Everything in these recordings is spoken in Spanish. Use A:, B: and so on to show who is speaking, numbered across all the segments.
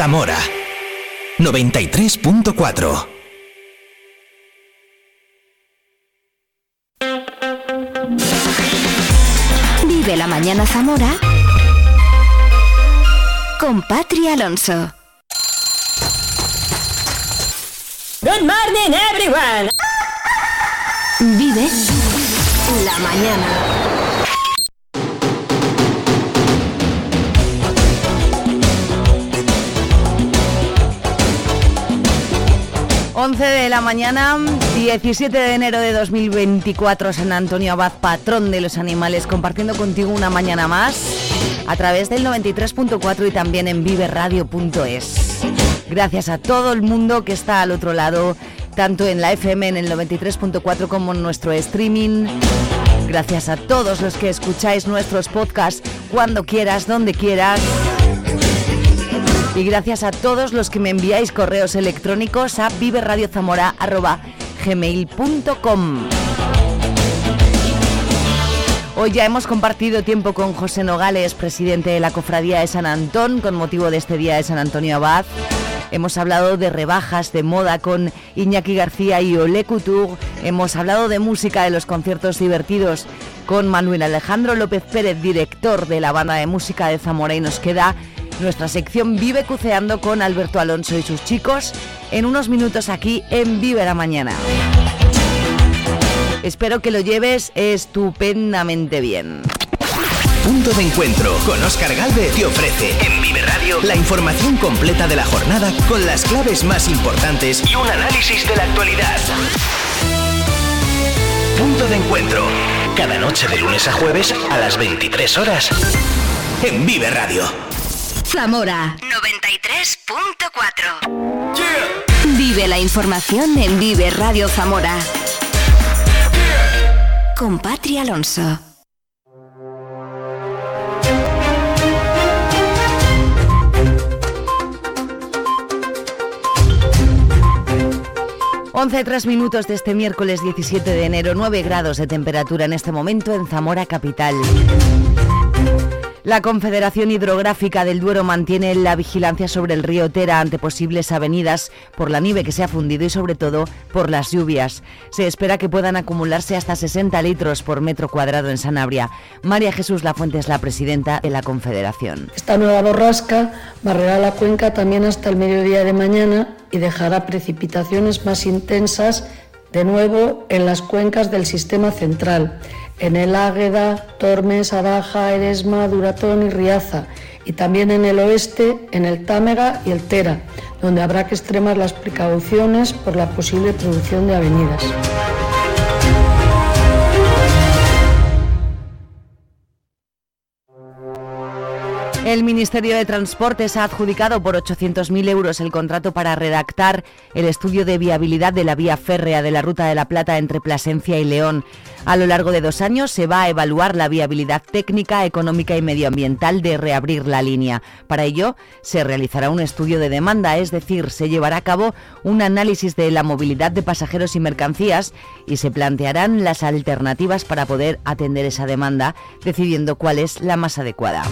A: Zamora 93.4
B: Vive la mañana Zamora con Patri Alonso.
C: Good morning everyone.
B: Vive la mañana.
D: 11 de la mañana, 17 de enero de 2024, San Antonio Abad, patrón de los animales, compartiendo contigo una mañana más a través del 93.4 y también en viveradio.es. Gracias a todo el mundo que está al otro lado, tanto en la FM en el 93.4 como en nuestro streaming. Gracias a todos los que escucháis nuestros podcasts cuando quieras, donde quieras y gracias a todos los que me enviáis correos electrónicos a viveradiozamora.gmail.com Hoy ya hemos compartido tiempo con José Nogales, presidente de la Cofradía de San Antón, con motivo de este día de San Antonio Abad. Hemos hablado de rebajas, de moda con Iñaki García y Ole Couture. Hemos hablado de música, de los conciertos divertidos con Manuel Alejandro López Pérez, director de la banda de música de Zamora. Y nos queda nuestra sección Vive Cuceando con Alberto Alonso y sus chicos en unos minutos aquí en Vive la Mañana. Espero que lo lleves estupendamente bien.
A: Punto de encuentro con Oscar Galvez te ofrece en Vive Radio la información completa de la jornada con las claves más importantes y un análisis de la actualidad. Punto de encuentro. Cada noche de lunes a jueves a las 23 horas en Vive Radio.
B: Zamora 93.4. Vive la información en Vive Radio Zamora. Con Patri Alonso.
D: Once tres minutos de este miércoles 17 de enero, 9 grados de temperatura en este momento en Zamora Capital. La Confederación Hidrográfica del Duero mantiene la vigilancia sobre el río Tera ante posibles avenidas por la nieve que se ha fundido y sobre todo por las lluvias. Se espera que puedan acumularse hasta 60 litros por metro cuadrado en Sanabria. María Jesús Lafuente es la presidenta de la Confederación.
E: Esta nueva borrasca barrerá la cuenca también hasta el mediodía de mañana y dejará precipitaciones más intensas de nuevo en las cuencas del sistema central en el Águeda, Tormes, Adaja, Eresma, Duratón y Riaza, y también en el oeste, en el Támega y el Tera, donde habrá que extremar las precauciones por la posible producción de avenidas.
D: El Ministerio de Transportes ha adjudicado por 800.000 euros el contrato para redactar el estudio de viabilidad de la vía férrea de la Ruta de la Plata entre Plasencia y León. A lo largo de dos años se va a evaluar la viabilidad técnica, económica y medioambiental de reabrir la línea. Para ello, se realizará un estudio de demanda, es decir, se llevará a cabo un análisis de la movilidad de pasajeros y mercancías y se plantearán las alternativas para poder atender esa demanda, decidiendo cuál es la más adecuada.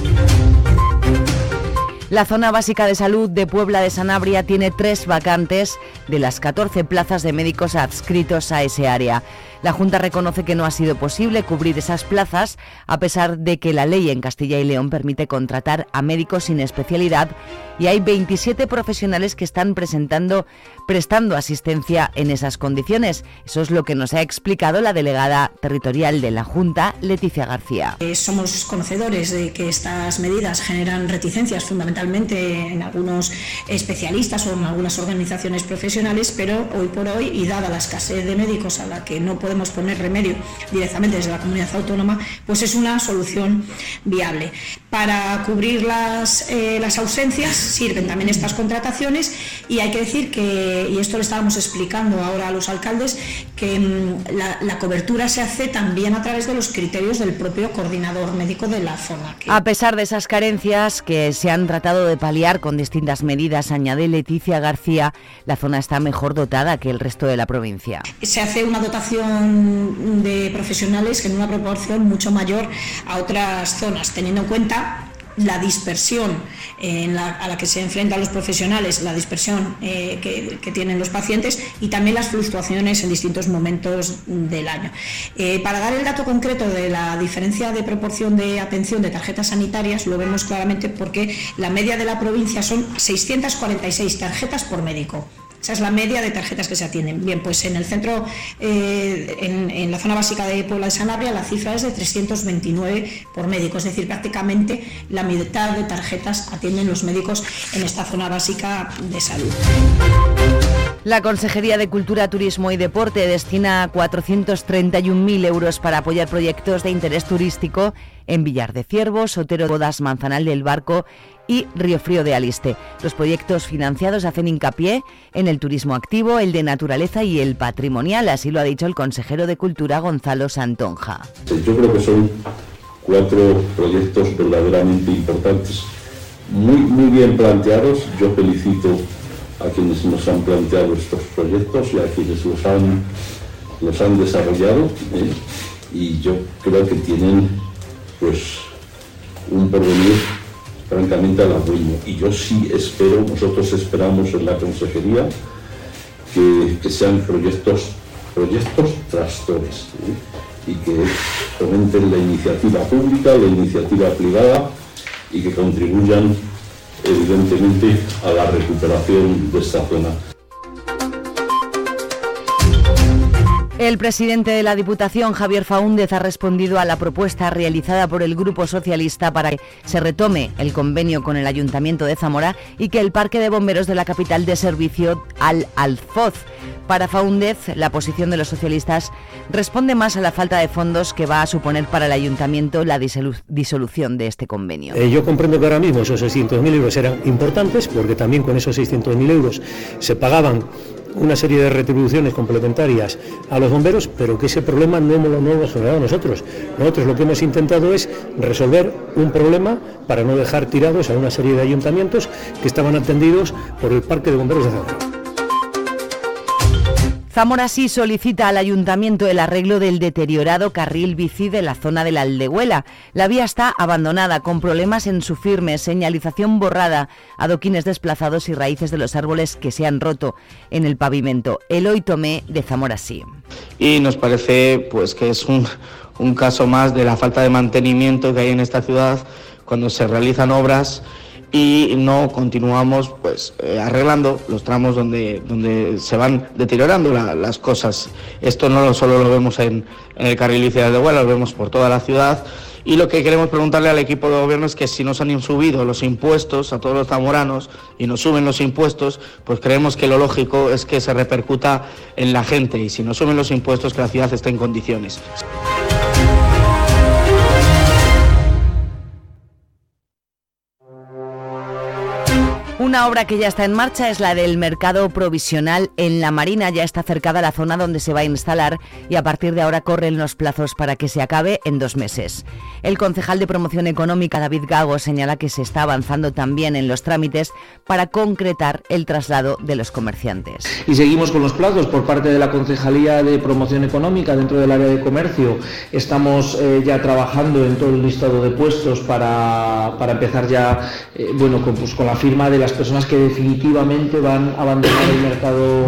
D: La zona básica de salud de Puebla de Sanabria tiene tres vacantes de las 14 plazas de médicos adscritos a ese área. La Junta reconoce que no ha sido posible cubrir esas plazas a pesar de que la ley en Castilla y León permite contratar a médicos sin especialidad y hay 27 profesionales que están presentando, prestando asistencia en esas condiciones. Eso es lo que nos ha explicado la delegada territorial de la Junta, Leticia García.
F: Eh, somos conocedores de que estas medidas generan reticencias fundamentalmente en algunos especialistas o en algunas organizaciones profesionales, pero hoy por hoy y dada la escasez de médicos a la que no podemos poner remedio directamente desde la comunidad autónoma, pues es una solución viable. Para cubrir las, eh, las ausencias sirven también estas contrataciones y hay que decir que, y esto le estábamos explicando ahora a los alcaldes, que mm, la, la cobertura se hace también a través de los criterios del propio coordinador médico de la zona. que-
D: A pesar de esas carencias que se han tratado de paliar con distintas medidas, añade Leticia García, la zona está mejor dotada que el resto de la provincia.
F: se hace una dotación de profesionales en una proporción mucho mayor a otras zonas, teniendo en cuenta la dispersión a la que se enfrentan los profesionales, la dispersión eh, que, tienen los pacientes y también las fluctuaciones en distintos momentos del año. Eh, para dar el dato concreto de la diferencia de proporción de atención de tarjetas sanitarias, lo vemos claramente porque la media de la provincia son 646 tarjetas por médico. Esa es la media de tarjetas que se atienden. Bien, pues en el centro, eh, en, la zona básica de Puebla de Sanabria, la cifra es de 329 por médico, es decir, prácticamente la mitad de tarjetas atienden los médicos en esta zona básica de salud.
D: La Consejería de Cultura, Turismo y Deporte destina 431.000 euros para apoyar proyectos de interés turístico en Villar de Ciervos, Otero Bodas, Manzanal del Barco y Río Frío de Aliste. Los proyectos financiados hacen hincapié en el turismo activo, el de naturaleza y el patrimonial, así lo ha dicho el consejero de Cultura Gonzalo Santonja.
G: Yo creo que son cuatro proyectos verdaderamente importantes, muy, muy bien planteados. Yo felicito a quienes nos han planteado estos proyectos y a quienes los han, los han desarrollado. ¿eh? Y yo creo que tienen pues un porvenir francamente halagüeño. Y yo sí espero, nosotros esperamos en la consejería que, sean proyectos, proyectos tractores y que fomenten la iniciativa pública, la iniciativa privada y que contribuyan evidentemente a la recuperación de esta zona.
D: El presidente de la Diputación, Javier Faúndez, ha respondido a la propuesta realizada por el Grupo Socialista para que se retome el convenio con el Ayuntamiento de Zamora y que el Parque de Bomberos de la capital dé servicio al Alfoz. Para Faúndez, la posición de los socialistas responde más a la falta de fondos que va a suponer para el ayuntamiento la disolución de este convenio.
H: Eh, yo comprendo que ahora mismo esos 600.000 euros eran importantes porque también con esos 600.000 euros se pagaban una serie de retribuciones complementarias a los bomberos, pero que ese problema no, lo hemos generado nosotros. Nosotros lo que hemos intentado es resolver un problema para no dejar tirados a una serie de ayuntamientos que estaban atendidos por el Parque de Bomberos de Zamora.
D: Zamora sí solicita al ayuntamiento el arreglo del deteriorado carril bici de la zona de la Aldehuela. La vía está abandonada, con problemas en su firme, señalización borrada, adoquines desplazados y raíces de los árboles que se han roto en el pavimento. Eloy Tomé de Zamora.
I: Y nos parece pues que es un caso más de la falta de mantenimiento que hay en esta ciudad cuando se realizan obras y no continuamos pues eh, arreglando los tramos donde, donde se van deteriorando las cosas. Esto no solo lo vemos en, el carril bici de Huela, lo vemos por toda la ciudad. Y lo que queremos preguntarle al equipo de gobierno es que si nos han subido los impuestos a todos los zamoranos y nos suben los impuestos, pues creemos que lo lógico es que se repercuta en la gente y si nos suben los impuestos que la ciudad esté en condiciones.
D: Una obra que ya está en marcha es la del mercado provisional en la Marina. Ya está cercada la zona donde se va a instalar y a partir de ahora corren los plazos para que se acabe en dos meses. El concejal de promoción económica, David Gago, señala que se está avanzando también en los trámites para concretar el traslado de los comerciantes.
J: Y seguimos con los plazos por parte de la Concejalía de Promoción Económica dentro del área de comercio. Estamos eh, ya trabajando en todo el listado de puestos para, empezar ya eh, bueno, con, pues, con la firma de las personas que definitivamente van a abandonar el mercado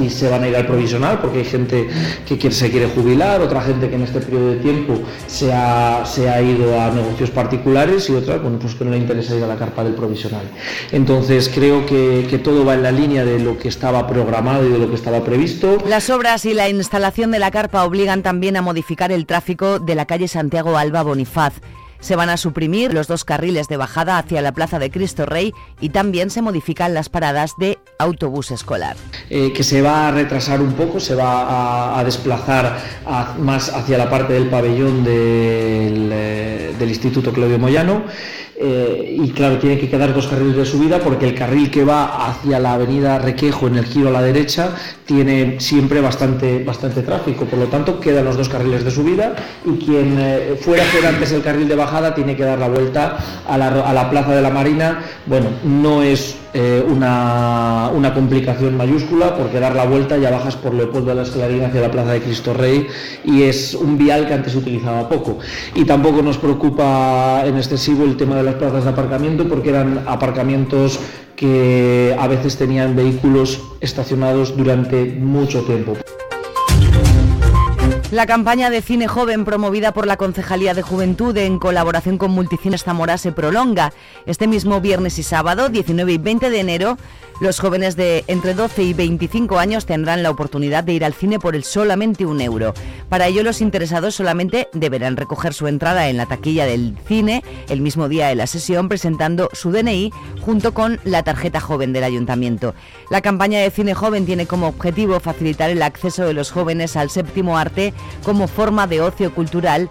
J: y se van a ir al provisional, porque hay gente que se quiere jubilar, otra gente que en este periodo de tiempo se ha, se ha ido a negocios particulares y otra bueno, pues que no le interesa ir a la carpa del provisional. Entonces creo que, que todo va en la línea de lo que estaba programado y de lo que estaba previsto.
D: Las obras y la instalación de la carpa obligan también a modificar el tráfico de la calle Santiago Alba Bonifaz. Se van a suprimir los dos carriles de bajada hacia la Plaza de Cristo Rey y también se modifican las paradas de autobús escolar.
J: Eh, que se va a retrasar un poco, se va a, desplazar más hacia la parte del pabellón del, eh, Instituto Claudio Moyano eh, y claro, tiene que quedar dos carriles de subida porque el carril que va hacia la avenida Requejo en el giro a la derecha tiene siempre bastante, bastante tráfico, por lo tanto quedan los dos carriles de subida y quien eh, fuera a hacer antes el carril de bajada tiene que dar la vuelta a la, a la plaza de la Marina. Bueno, no es eh, una, una, complicación mayúscula porque dar la vuelta ya bajas por Leopoldo de la Esclarín hacia la Plaza de Cristo Rey y es un vial que antes utilizaba poco. Y tampoco nos preocupa en excesivo el tema de las plazas de aparcamiento porque eran aparcamientos que a veces tenían vehículos estacionados durante mucho tiempo.
D: La campaña de cine joven promovida por la Concejalía de Juventud en colaboración con Multicines Zamora se prolonga. Este mismo viernes y sábado, 19 y 20 de enero, los jóvenes de entre 12 y 25 años tendrán la oportunidad de ir al cine por el solamente un euro. Para ello, los interesados solamente deberán recoger su entrada en la taquilla del cine el mismo día de la sesión, presentando su DNI junto con la tarjeta joven del ayuntamiento. La campaña de cine joven tiene como objetivo facilitar el acceso de los jóvenes al séptimo arte como forma de ocio cultural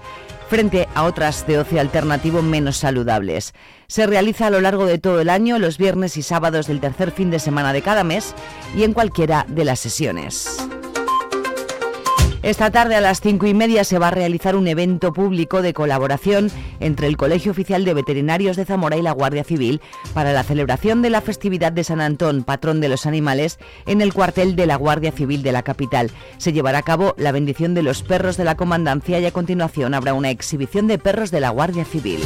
D: frente a otras de ocio alternativo menos saludables. Se realiza a lo largo de todo el año, los viernes y sábados del tercer fin de semana de cada mes y en cualquiera de las sesiones. Esta tarde a las cinco y media se va a realizar un evento público de colaboración entre el Colegio Oficial de Veterinarios de Zamora y la Guardia Civil para la celebración de la festividad de San Antón, patrón de los animales, en el cuartel de la Guardia Civil de la capital. Se llevará a cabo la bendición de los perros de la comandancia y a continuación habrá una exhibición de perros de la Guardia Civil.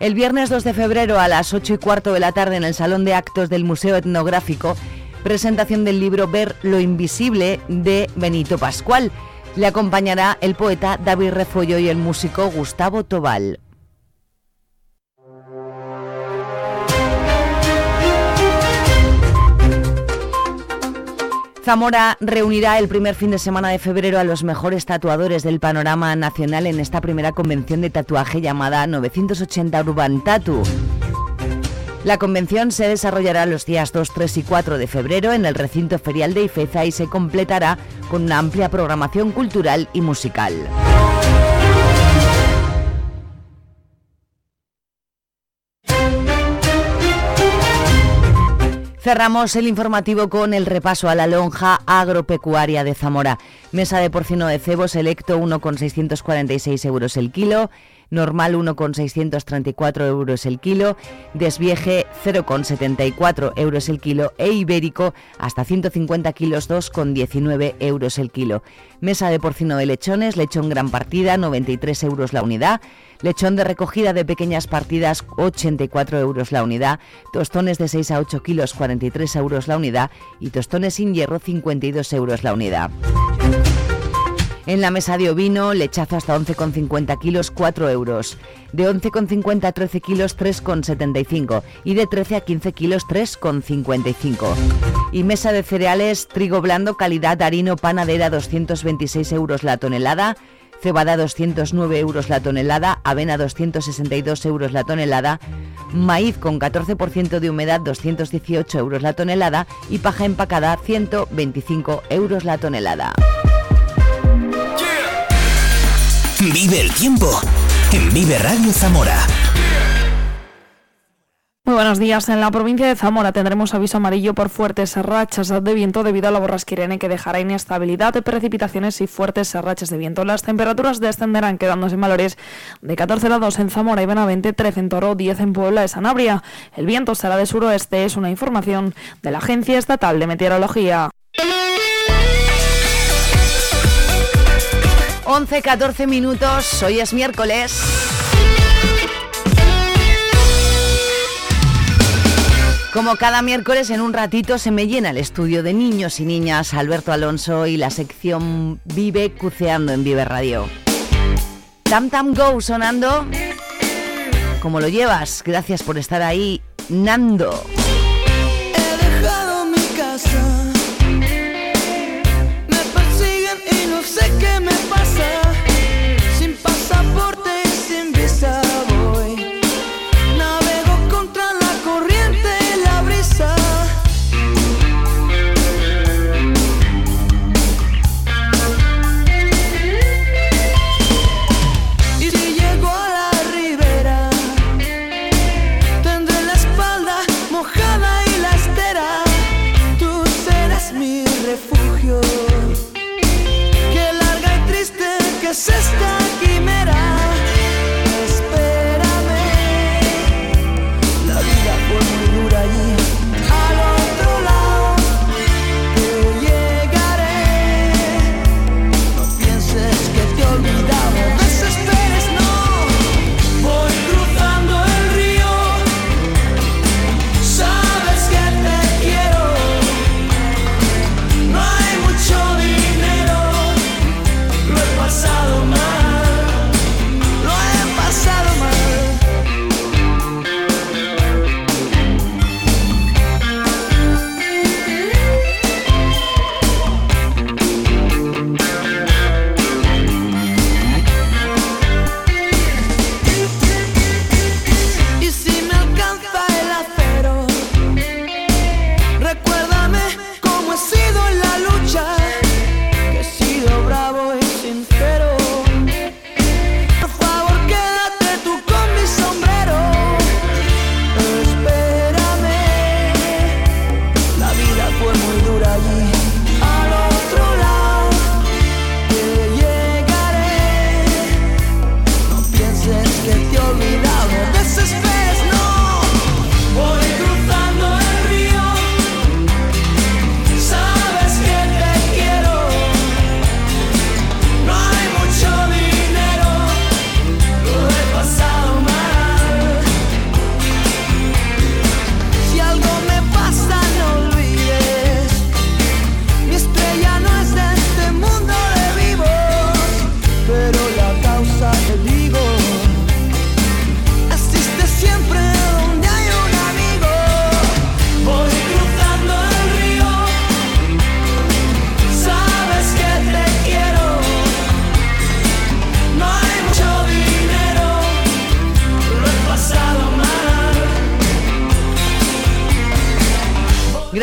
D: El viernes 2 de febrero a las 8 y cuarto de la tarde en el Salón de Actos del Museo Etnográfico presentación del libro Ver lo Invisible de Benito Pascual. Le acompañará el poeta David Refollo y el músico Gustavo Tobal. Zamora reunirá el primer fin de semana de febrero a los mejores tatuadores del panorama nacional en esta primera convención de tatuaje llamada 980 Urban Tattoo. La convención se desarrollará los días 2, 3 y 4 de febrero en el recinto ferial de Ifeza y se completará con una amplia programación cultural y musical. Cerramos el informativo con el repaso a la lonja agropecuaria de Zamora. Mesa de porcino de cebo selecto 1,646 euros el kilo normal 1,634 euros el kilo, desvieje 0,74 euros el kilo e ibérico hasta 150 kilos 2,19 euros el kilo. Mesa de porcino de lechones, lechón gran partida 93 euros la unidad, lechón de recogida de pequeñas partidas 84 euros la unidad, tostones de 6 a 8 kilos 43 euros la unidad y tostones sin hierro 52 euros la unidad. En la mesa de ovino, lechazo hasta 11,50 kilos, 4 euros. De 11,50 a 13 kilos, 3,75. Y de 13 a 15 kilos, 3,55. Y mesa de cereales, trigo blando, calidad harino panadera, 226 euros la tonelada. Cebada 209 euros la tonelada, avena 262 euros la tonelada, maíz con 14% de humedad 218 euros la tonelada y paja empacada 125 euros la tonelada.
A: Vive el tiempo en Vive Radio Zamora.
K: Muy buenos días. En la provincia de Zamora tendremos aviso amarillo por fuertes rachas de viento debido a la borrasquirene que dejará inestabilidad de precipitaciones y fuertes rachas de viento. Las temperaturas descenderán quedándose en valores de 14 grados en Zamora y Benavente, 13 en Toro, 10 en Puebla de Sanabria. El viento será de suroeste, es una información de la Agencia Estatal de Meteorología.
D: 11, 14 minutos, hoy es miércoles. Como cada miércoles en un ratito se me llena el estudio de niños y niñas Alberto Alonso y la sección Vive Cuceando en Vive Radio. Tam Tam Go sonando. ¿Cómo lo llevas? Gracias por estar ahí, Nando.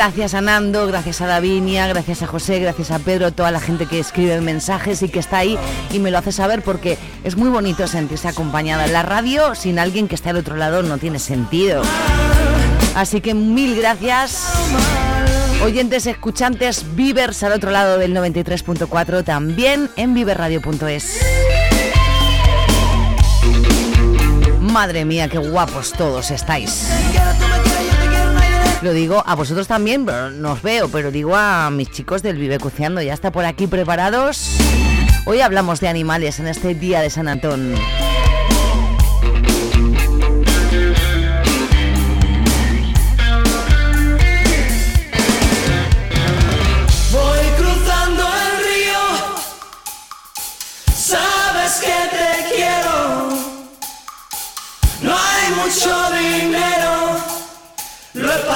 D: Gracias a Nando, gracias a Davinia, gracias a José, gracias a Pedro, toda la gente que escribe mensajes y que está ahí y me lo hace saber porque es muy bonito sentirse acompañada. En la radio sin alguien que esté al otro lado no tiene sentido. Así que mil gracias. Oyentes, escuchantes, Vivers al otro lado del 93.4, también en viverradio.es. Madre mía, qué guapos todos estáis. Lo digo a vosotros también, pero no os veo, pero digo a mis chicos del Vive Cuceando, ya está por aquí preparados. Hoy hablamos de animales en este día de San Antón.
L: Voy cruzando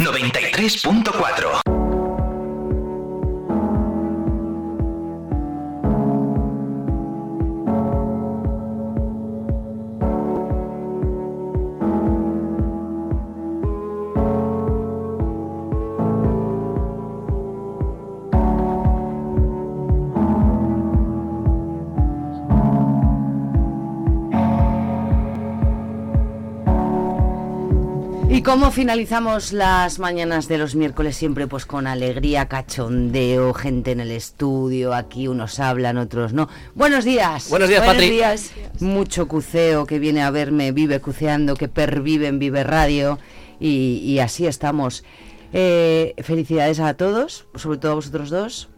A: 93.4.
D: ¿Y cómo finalizamos las mañanas de los miércoles siempre? Pues con alegría, cachondeo, gente en el estudio, aquí unos hablan, otros no. Buenos días.
M: Buenos días,
D: Buenos
M: Patri.
D: días. Mucho cuceo que viene a verme, vive cuceando, que pervive en Vive Radio y, y así estamos. Eh, felicidades a todos, sobre todo a vosotros dos,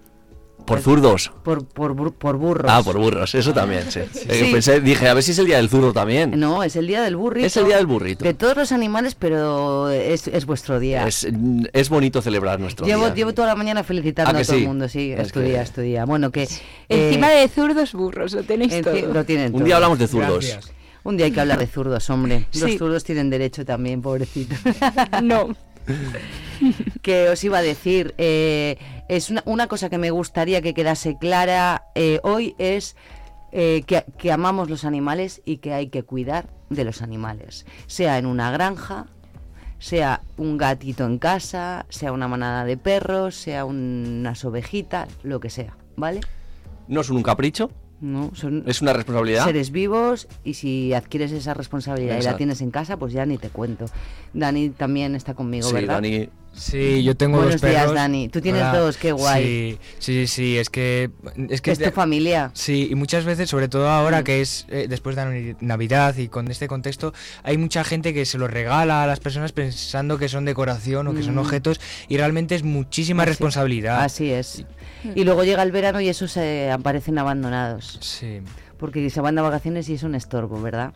M: Por zurdos.
D: por, por, bur- por burros.
M: Ah, por burros, eso también, sí. Eh,
D: Sí.
M: pensé- dije, a ver si es el día del zurdo también.
D: No, es el día del burrito.
M: Es el día del burrito.
D: De todos los animales, pero es, es vuestro día.
M: Es, es bonito celebrar nuestro
D: Llevo,
M: día.
D: llevo toda la mañana felicitando
M: ¿A que
D: a todo
M: sí?
D: el mundo, sí,
M: Es
D: estudia,
M: que-
D: estudia. Bueno, que...
N: Encima
D: eh,
N: de zurdos burros, lo tenéis
D: enci-
N: todo.
D: Lo tienen
M: Un día hablamos de zurdos.
D: Gracias. Un día hay que hablar de zurdos, hombre. Los
N: Sí.
D: zurdos tienen derecho también, pobrecito.
N: No.
D: que os iba a decir, eh, es una, una cosa que me gustaría que quedase clara eh, hoy es eh, que, que amamos los animales y que hay que cuidar de los animales, sea en una granja, sea un gatito en casa, sea una manada de perros, sea unas ovejitas, lo que sea, ¿vale?
M: No son un capricho,
D: No, son
M: es una responsabilidad.
D: seres vivos y si adquieres esa responsabilidad y la tienes en casa, pues ya ni te cuento. Dani también está conmigo,
M: Sí,
D: ¿verdad?
M: Dani.
O: Sí, yo tengo
D: Buenos
O: dos perros.
D: días, Dani. Tú tienes dos, qué guay.
O: Sí, sí, sí, es que... Es, que
D: Es tu familia.
O: Sí, y muchas veces, sobre todo ahora que es eh, después de Navidad y con este contexto, hay mucha gente que se los regala a las personas pensando que son decoración o que son
D: Mm.
O: objetos y realmente es muchísima
D: Así-
O: responsabilidad.
D: Así es. Y luego llega el verano y esos se aparecen abandonados.
O: Sí.
D: Porque se van de vacaciones y es un estorbo, ¿verdad?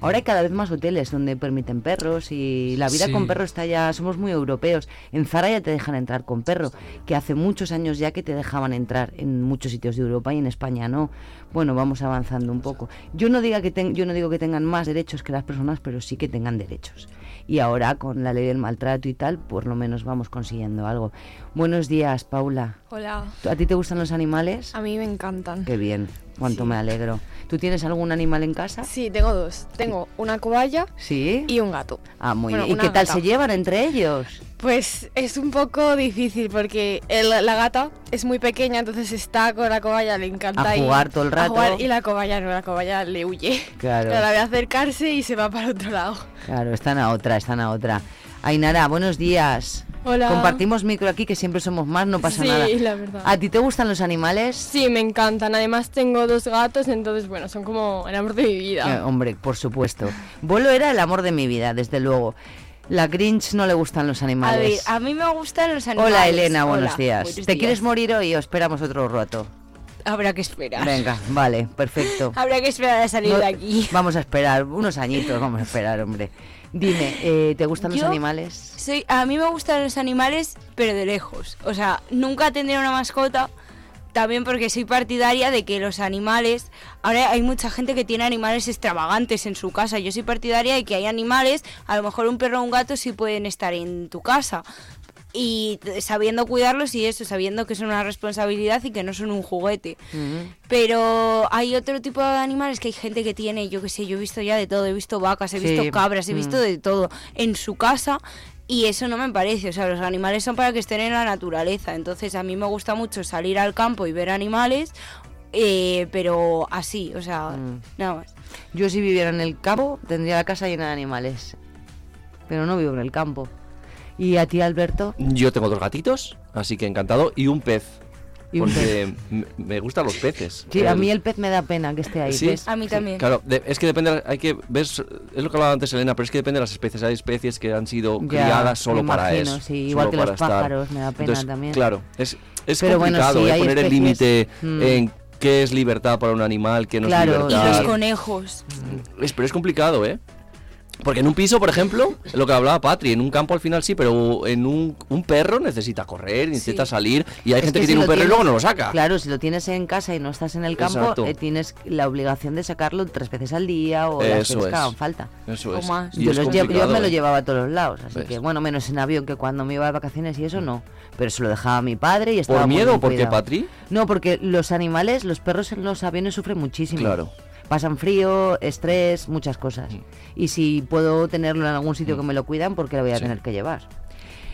D: Ahora hay cada vez más hoteles donde permiten perros y la vida
O: Sí.
D: con perro está ya, somos muy europeos. En Zara ya te dejan entrar con perro, que hace muchos años ya que te dejaban entrar en muchos sitios de Europa y en España no. Bueno, vamos avanzando un poco. Yo no diga que ten- yo no digo que tengan más derechos que las personas, pero sí que tengan derechos. Y ahora con la ley del maltrato y tal, por lo menos vamos consiguiendo algo. Buenos días, Paula.
N: Hola.
D: ¿A ti te gustan los animales?
N: A mí me encantan.
D: Qué bien, cuánto
N: Sí.
D: me alegro. ¿Tú tienes algún animal en casa?
N: Sí, tengo dos. Tengo una cobaya
D: Sí.
N: y un gato.
D: Ah, muy
N: Bueno,
D: bien. ¿Y qué tal se llevan entre ellos?
N: Pues es un poco difícil porque el- la gata es muy pequeña, entonces está con la cobaya, le encanta
D: A
N: ir
D: jugar todo el
N: a
D: rato.
N: jugar, y la cobaya no, la cobaya le huye.
D: Claro.
N: la ve acercarse y se va para otro lado.
D: Claro, están a otra, están a otra. Ainara, buenos días.
N: Hola.
D: Compartimos micro aquí, que siempre somos más, no pasa
N: sí,
D: nada.
N: la verdad.
D: ¿A ti te gustan los animales?
N: Sí, me encantan. Además tengo dos gatos, entonces bueno, son como el amor de mi vida.
D: Eh, hombre, por supuesto. Bolo era el amor de mi vida, desde luego. La Grinch no le gustan los
P: A ver,
D: animales.
P: a mí me gustan los animales.
D: Hola Elena, buenos
P: Hola,
D: días.
P: buenos
D: ¿Te
P: días.
D: quieres morir hoy o esperamos otro rato?
P: habrá que esperar.
D: Venga, vale, perfecto.
P: Habrá que esperar a salir
D: No-
P: de aquí.
D: Vamos a esperar, unos añitos vamos a esperar, hombre. Dime, eh, ¿te gustan los animales?
P: Soy, a mí me gustan los animales, pero de lejos. O sea, nunca tendré una mascota. También porque soy partidaria de que los animales. Ahora hay mucha gente que tiene animales extravagantes en su casa. Yo soy partidaria de que hay animales, a lo mejor un perro o un gato sí pueden estar en tu casa. Y sabiendo cuidarlos y eso, sabiendo que son una responsabilidad y que no son un juguete. Pero hay otro tipo de animales que hay gente que tiene, yo qué sé, yo he visto ya de todo, he visto vacas, he
D: Sí,
P: visto cabras, he
D: mm.
P: visto de todo en su casa y eso no me parece, o sea, los animales son para que estén en la naturaleza, entonces a mí me gusta mucho salir al campo y ver animales, eh, pero así, o sea,
D: Mm.
P: nada más.
D: Yo si viviera en el campo tendría la casa llena de animales. Pero no vivo en el campo. ¿Y a ti, Alberto?
M: Yo tengo dos gatitos, así que encantado, y un pez.
D: Y un
M: porque m- me gustan los peces.
D: Sí, a mí el pez me da pena que esté ahí.
M: Sí,
D: ¿ves?
P: A mí también.
M: Claro, de- es que depende, hay que ver, es lo que hablaba antes Elena, pero es que depende de las especies. Hay especies que han sido
D: Ya,
M: criadas solo
D: me
M: para
D: imagino,
M: eso.
D: sí, igual que los
M: para estar.
D: pájaros, me da pena
M: Entonces,
D: también.
M: Claro, es, es
D: Pero bueno,
M: complicado
D: sí,
M: eh, poner el
D: especies-
M: límite
D: Mm.
M: en qué es libertad para un animal, qué no
D: Claro,
M: es
P: Y
M: libertad.
P: los conejos.
M: Es- pero es complicado, ¿eh? Porque en un piso, por ejemplo, lo que hablaba Patri, en un campo al final sí, pero en un, un perro necesita correr, necesita salir, y hay
D: Es
M: gente que,
D: si
M: tiene un perro y luego no lo saca.
D: Claro, si lo tienes en casa y no estás en el campo, eh, tienes la obligación de sacarlo tres veces al día o las veces
M: es.
D: que hagan falta.
M: Eso es.
P: más.
D: Yo,
M: es
D: los lle- yo me lo
M: ¿eh?
D: llevaba a todos los lados, así
M: ¿Ves?
D: que bueno, menos en avión, que cuando me iba de vacaciones y eso no. Pero se lo dejaba a mi padre y estaba
M: ¿Por miedo o por qué,
D: cuidado.
M: Patri?
D: No, porque los animales, los perros en los aviones sufren muchísimo.
M: Claro.
D: Pasan frío, estrés, muchas cosas.
M: Mm.
D: Y si puedo tenerlo en algún sitio que me lo cuidan, ¿por qué lo voy a tener que llevar?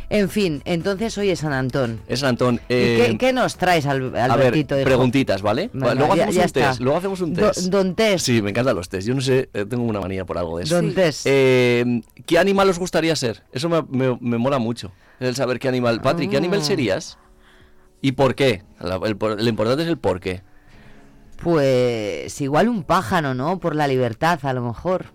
D: En fin, entonces hoy es San Antón.
M: Es San Antón.
D: ¿Y
M: eh,
D: qué, qué nos traes, Al-
M: a ver,
D: Albertito?
M: preguntitas, ¿vale? Luego
D: ya-
M: hacemos
D: ya
M: un test. Luego hacemos un
D: Do-
M: test.
D: don test.
M: Sí, me encantan los test. Yo no sé, eh, tengo una manía por algo de eso.
D: Don Sí. test.
M: Eh, ¿Qué animal os gustaría ser? Eso me, me- me mola mucho. El saber qué animal. Patri, ¿qué animal
D: Ah.
M: serías? ¿Y por qué? La- el lo importante es el por qué.
D: Pues igual un pájaro, ¿no? Por la libertad, a lo mejor.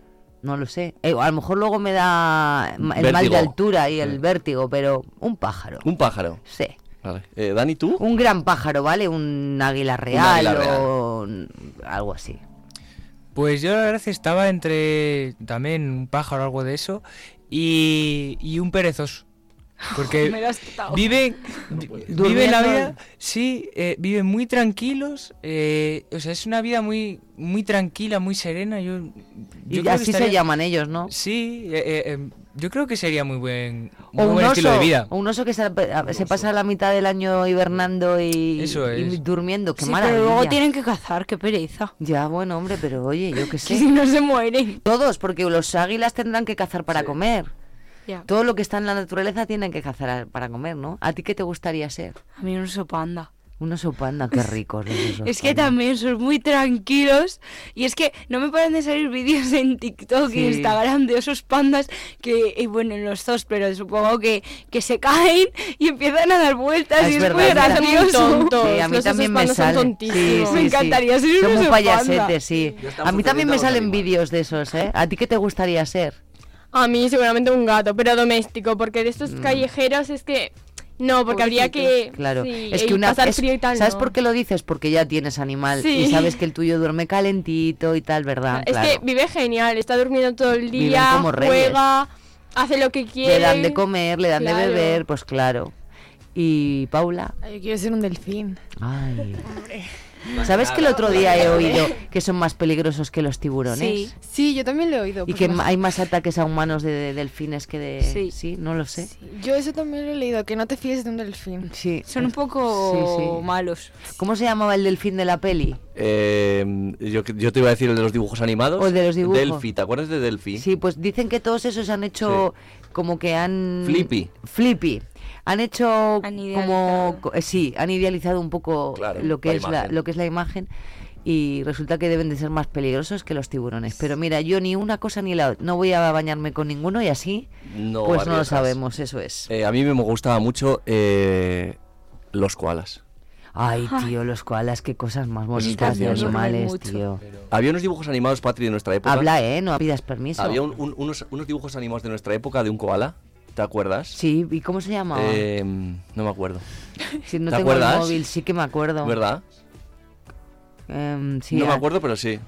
D: No lo sé. Eh, a lo mejor luego me da el mal de altura y el vértigo, pero un pájaro.
M: Un pájaro.
D: Sí.
M: Vale. Eh, Dani, ¿tú?
D: Un gran pájaro, ¿vale? Un águila real
M: águila real.
D: o algo así.
O: Pues yo la verdad estaba entre también un pájaro o algo de eso y, y un perezoso. Porque
P: Me lo has quitado.
O: viven, viven la vida, sí, eh, viven muy tranquilos. eh, o sea, es una vida muy, muy tranquila, muy serena. Yo, yo
D: Y
O: creo que
D: así se llaman ellos, ¿no?
O: Sí, eh, eh, eh, yo creo que sería muy buen, muy
D: O un,
O: buen
D: oso,
O: estilo de vida.
D: o un oso que se, se pasa la mitad del año hibernando y,
O: Eso
D: y
O: es.
D: durmiendo. Qué
P: Sí,
D: maravilla.
P: pero luego tienen que cazar, qué pereza.
D: Ya, bueno, hombre, pero oye, yo qué
P: Que
D: sé.
P: si no se mueren.
D: Todos, porque los águilas tendrán que cazar para comer. Todo lo que está en la naturaleza tienen que cazar para comer, ¿no? ¿A ti qué te gustaría ser?
P: A mí un oso panda.
D: Un oso panda, qué ricos los osos
P: Es que
D: panda.
P: también son muy tranquilos y es que no me paran de salir vídeos en TikTok
D: Sí.
P: y Instagram de esos pandas que, y bueno, en los zoos, pero supongo que, que se caen y empiezan a dar vueltas
D: Ah,
P: y
D: es
P: es
D: verdad,
P: muy
D: es
P: gracioso.
N: Tontos.
D: Sí, a mí
N: Los
D: también
N: osos
D: me salen.
N: tontísimos.
P: Me encantaría ser un
D: Son muy
P: oso
D: payasetes,
P: panda.
D: sí. A mí también me salen vídeos de esos, ¿eh? ¿A ti qué te gustaría ser?
N: A mí seguramente un gato, pero doméstico, porque de estos callejeros es que... No, porque habría que...
D: Claro,
N: sí,
D: es que una
N: pasar
D: es-
N: frío y tal,
D: ¿Sabes
N: no.
D: por qué lo dices? Porque ya tienes animal
N: Sí.
D: y sabes que el tuyo duerme calentito y tal, ¿verdad?
N: Es
D: claro.
N: que vive genial, está durmiendo todo el día, juega, hace lo que quiere.
D: le dan de comer, le dan de beber, pues claro. Y Paula,
K: Yo quiero ser un delfín.
D: ay. ¿Sabes que el otro día he oído que son más peligrosos que los tiburones?
N: Sí.
K: Sí, yo también lo he oído.
D: Y
K: porque
D: que hay más ataques a humanos de, de delfines que de...
P: Sí.
D: Sí, no lo sé.
K: Yo eso también lo he leído, que no te fíes de un delfín.
D: Sí.
P: Son un poco
D: Sí, sí.
P: malos.
D: ¿Cómo se llamaba el delfín de la peli?
M: Eh, yo, yo te iba a decir el de los dibujos animados.
D: O el de los dibujos.
M: Delphi, ¿te acuerdas de Delphi?
D: Sí, pues dicen que todos esos han hecho como que han...
M: Flippy.
D: Flippy. Han hecho
P: Han
D: como... eh, Sí, han idealizado un poco
M: Claro,
D: lo, que
M: la
D: es la,
M: imagen.
D: lo que es la imagen y resulta que deben de ser más peligrosos que los tiburones. Pero mira, yo ni una cosa ni la otra. No voy a bañarme con ninguno y así
M: No
D: pues no lo sabemos, eso es.
M: Eh, a mí me gustaba mucho eh, los koalas.
D: Ay, tío, los koalas, qué cosas más bonitas de animales, tío.
M: Había unos dibujos animados, Patri, de nuestra época.
D: Habla, ¿eh? No pidas permiso.
M: Había un- un- unos, unos dibujos animados de nuestra época de un koala. ¿Te acuerdas?
D: Sí, ¿y cómo se llamaba?
M: Eh, no me acuerdo.
D: si no
M: ¿te
D: tengo
M: acuerdas?
D: el móvil, sí que me acuerdo.
M: ¿Verdad?
D: Em, sí,
M: no me
D: ah,
M: acuerdo, pero sí.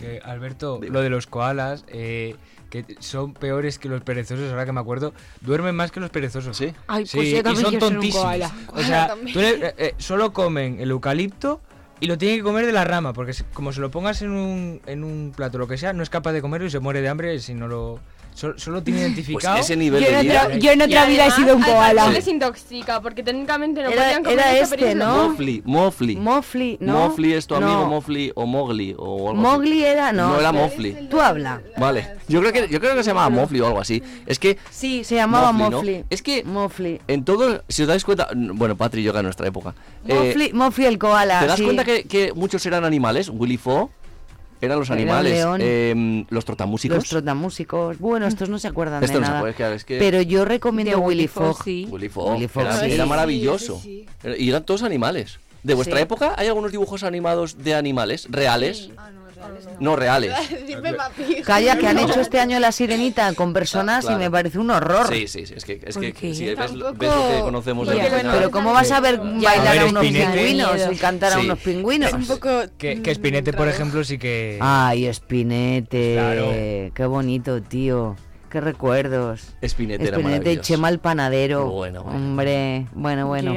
O: Que, Alberto, lo de los koalas, eh, que son peores que los perezosos, ahora que me acuerdo, duermen más que los perezosos.
M: Sí.
N: Ay, pues
O: Sí,
N: yo
O: y son
N: quiero ser un
O: tontísimos.
N: koala.
O: O sea,
N: también.
O: tú le- eh, eh, solo comen el eucalipto y lo tienen que comer de la rama, porque como se lo pongas en un, en un plato lo que sea, no es capaz de comerlo y se muere de hambre si no lo... Solo, solo tiene identificado...
M: Pues ese nivel
N: Yo
M: de vida.
N: yo en otra
Q: Y
N: vida he sido un
Q: al
N: koala.
Q: les intoxica, porque técnicamente no
D: Era-
Q: podían comer
D: era este, ¿no?
M: Mofli, Mofli.
D: Mofli, ¿no?
M: Mofli es tu amigo
D: No.
M: Mofli o Mowgli o algo
D: Mowgli era, no.
M: No era Mofli.
D: Tú habla.
M: Vale. Yo creo que yo creo que se llamaba Mofli o algo así. Es que
D: Sí, se llamaba
M: Mofli, ¿no?
D: Mofli.
M: Es que
D: Mofli.
M: en todo, si os dais cuenta, bueno, Patri y yo en nuestra época. eh,
D: Mofli, Mofli el koala.
M: ¿Te das
D: sí.
M: cuenta que, que muchos eran animales? Willy Fogg eran los animales.
D: león.
M: eh, los trotamúsicos.
D: Los trotamúsicos. Bueno, estos no se acuerdan
M: Esto
D: de
M: no se
D: nada.
M: puede, claro, es que-
D: Pero yo recomiendo
P: De
D: Willy
P: Willy Fogg, sí.
M: Willy Fogg.
D: Willy Fogg,
M: era,
D: sí.
M: era
D: Sí,
M: maravilloso. Y eran todos animales. ¿De vuestra
D: Sí.
M: época hay algunos dibujos animados de animales reales? No reales.
D: Calla, que han hecho este año la sirenita con personas
M: Claro.
D: y me parece un horror.
M: Sí, sí, sí, es que, es
D: ¿Por
M: que si ves,
Q: Tampoco-
M: ves lo que conocemos de
Q: bueno,
D: Pero ¿cómo vas a ver
O: Ya,
D: bailar
O: a
D: a,
O: ver,
D: unos
O: Spinetta.
D: pingüinos y cantar a
M: Sí.
D: unos pingüinos?
N: un poco
O: Que, que Spinette, por ejemplo, sí que...
D: Ay, Espinete.
O: Claro.
D: Qué bonito, tío. Qué recuerdos.
M: Spinette era
D: Espinete y. Chema el panadero.
M: Bueno, bueno,
D: Hombre, bueno, bueno.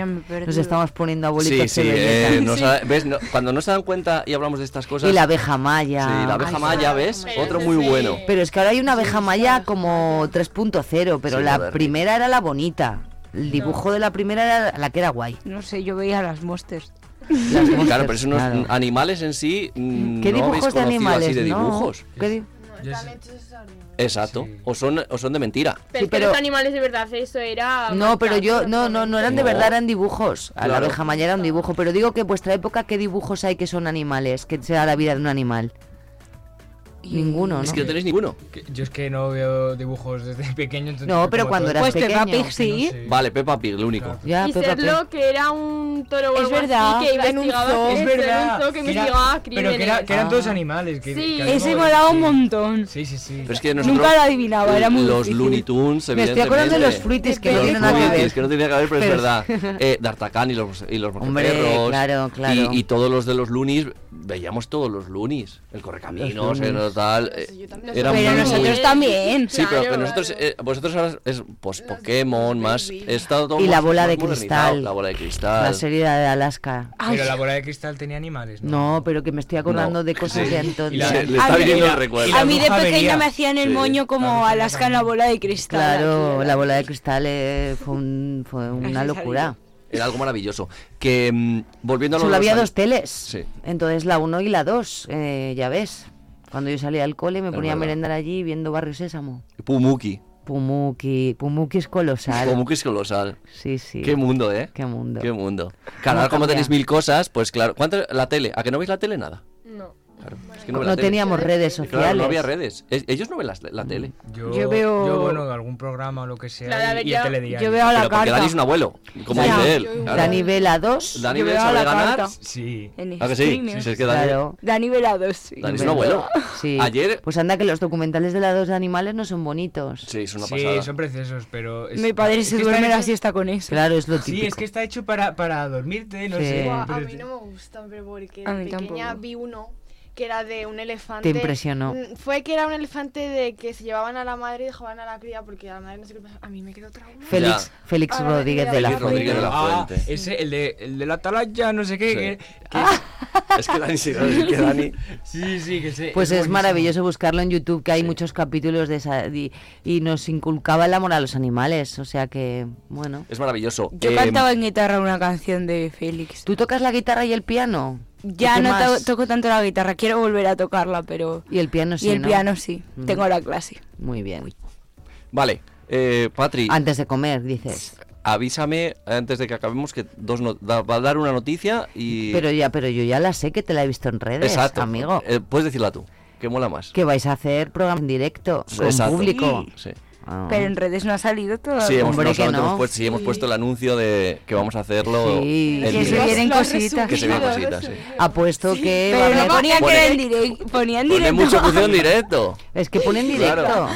D: Nos estamos poniendo
M: Sí,
D: abuelitos
M: sí,
D: Chebeleta.
M: eh, nos ha- ¿ves? No, cuando no se dan cuenta y hablamos de estas cosas.
D: Y la abeja maya.
M: Sí, la abeja
D: Ay,
M: maya, ¿ves?
Q: Pero
M: Otro muy
Q: sí.
M: bueno.
D: Pero es que ahora hay una abeja maya como 3.0, pero
M: Sí,
D: la primera era la bonita. El dibujo de la primera era la que era guay.
P: No sé, yo veía las monsters.
D: Las
M: Claro, pero
D: claro.
M: animales en sí. mm,
D: ¿Qué
M: no habéis
D: dibujos de animales?
M: así de
D: no?
M: dibujos.
D: ¿Qué
M: Exacto. O son o son de mentira.
Q: Pero, los animales de verdad, eso era...
D: No, pero yo, no, no, no eran de verdad, eran dibujos. A la abeja maya era un dibujo, pero digo que en vuestra época, ¿qué dibujos hay que son animales? Que sea la vida de un animal. Ninguno, ¿no?
M: Es que no tenéis ninguno.
O: Yo es que no veo dibujos desde pequeño. entonces
D: No, pero cuando eras
P: Pues Peppa
D: pequeño.
P: Pig sí.
O: no sé.
M: Vale, Peppa Pig, lo único.
O: Claro.
D: Ya,
Q: Y
D: Peppa Pig.
Q: serlo que era un toro
P: Es verdad,
Q: que
N: en un
Q: investigaba
O: Es verdad.
Q: un zoo que investigaba
O: pero que, era-
Q: crímenes.
O: que eran
D: Ah.
O: todos animales. Que,
Q: Sí.
O: que
P: Ese molaba un montón.
O: Sí, sí, sí.
M: Pero es que nosotros,
P: Nunca lo adivinaba, era muy
M: Los
P: difícil.
M: Looney Tunes,
D: Me estoy acordando de los fruitis que no tienen nada que ver.
M: que no tenía que ver, pero, es verdad. Eh, D'Artagnan y los, y los
D: Hombre, claro, claro.
M: Y, todos los de los Loonies, veíamos todos los Loonies. El Correcaminos, el. Tal. eh, era
P: Pero
M: muy-
P: nosotros también.
M: Sí, pero nosotros, eh, vosotros ahora es pues, Pokémon, más. Estado todo
D: Y la bola de cristal.
M: La bola de cristal.
D: La serie de Alaska.
O: Pero la bola de cristal tenía animales, ¿no?
D: No, pero que me estoy acordando
M: No.
D: de cosas
M: Sí.
D: de entonces.
M: Le está
P: A mí-
M: viniendo el recuerdo.
P: A mí de pequeña me hacían el
M: Sí.
P: moño como Alaska en la bola de cristal.
D: Claro, la bola de cristal eh, fue, un- fue una locura.
M: Era algo maravilloso. Que mm, volviendo a lo
D: Solo había
M: los
D: dos teles.
M: Sí.
D: Entonces la 1 y la 2, eh, ya ves. Cuando yo salía al cole me
M: Es
D: ponía a merendar allí viendo Barrio Sésamo.
M: Pumuki.
D: Pumuki, Pumuki es colosal.
M: Pumuki es colosal.
D: Sí, sí.
M: Qué mundo, ¿eh?
D: Qué mundo.
M: Qué mundo. Claro,
D: ¿Cómo
M: ahora como tenéis mil cosas, pues claro. ¿Cuánto la tele? ¿A que no veis la tele? Nada.
Q: No.
M: Claro. Es que no, ve
D: No
M: la tele.
D: teníamos redes
M: Claro,
D: sociales.
M: no había redes. Es- ellos no ven la, tele.
O: Yo,
P: Yo veo-
O: Yo, bueno, algún programa o lo que sea.
Q: Claro,
O: y, y
Q: yo-
O: el telediario.
P: Yo veo a la
M: Pero porque
P: carta.
M: Dani es un abuelo, como dice él. claro.
D: Dani Vela 2.
M: Dani
P: Yo
M: Bell
P: veo a
M: sabe
P: la
M: ganar.
P: carta.
O: Sí.
P: En
M: ¿A que sí? Sí, es que Dani,
D: Claro.
P: Dani Velados, sí.
M: Dani es un abuelo.
D: Sí.
M: Ayer-
D: Pues anda que los documentales de la 2 de animales no son bonitos.
M: Sí, es una
O: Sí,
M: pasada.
O: son preciosos, pero... es-
P: Mi padre se duerme la siesta con eso.
D: Claro, es lo
O: Sí,
D: típico.
O: es que está hecho para, para dormirte, no
D: Sí.
O: sé.
N: A mí no me gustan, pero porque
P: A
N: de
P: mí
N: pequeña vi uno que era de un elefante.
D: Te impresionó.
N: Mm, Fue que era un elefante de que se llevaban a la madre y dejaban a la cría porque a la madre no sé qué pasa. A mí me quedó trauma.
D: Félix. Félix Rodríguez de la
M: Félix
D: Fuente.
M: Rodríguez de la
O: Ah,
M: Fuente.
O: ese, el de, el de la atalaya, no sé qué.
M: Sí.
O: que-
M: Es que Dani sí, es que Dani.
O: sí, sí, que sé.
D: Pues es maravilloso buscarlo en YouTube, que hay muchos capítulos de esa, y, y nos inculcaba el amor a los animales. O sea que, bueno.
M: Es maravilloso.
P: Yo
M: Eh,
P: cantaba en guitarra una canción de Félix.
D: ¿Tú tocas la guitarra y el piano?
P: Ya
D: ¿Qué
P: no to- toco tanto la guitarra, quiero volver a tocarla, pero...
D: Y el piano sí,
P: y el
D: ¿no?
P: piano sí,
D: Mm.
P: tengo la clase.
D: Muy bien.
M: Vale, eh, Patri,
D: Antes de comer, dices.
M: avísame antes de que acabemos que dos no- da- va a dar una noticia y.
D: Pero ya, pero yo ya la sé que te la he visto en redes,
M: Exacto.
D: amigo.
M: Eh, puedes decirla tú, que mola más.
D: Que vais a hacer programa en directo con
M: Exacto.
D: público.
M: Sí.
D: Ah.
P: Pero en redes no ha salido todavía.
M: Sí, hemos,
D: Hombre,
M: no
D: que
M: solamente
D: no.
M: hemos puesto, sí, hemos puesto el anuncio de que vamos a hacerlo.
D: Sí.
M: en
P: Que se vienen cositas.
M: Que se vienen cositas, sí.
D: Apuesto que
P: Pero no
D: haber-
P: ponía que era en directo. Ponía en
M: Pone
P: directo.
M: mucho en directo.
D: Es que ponen directo.
M: Claro.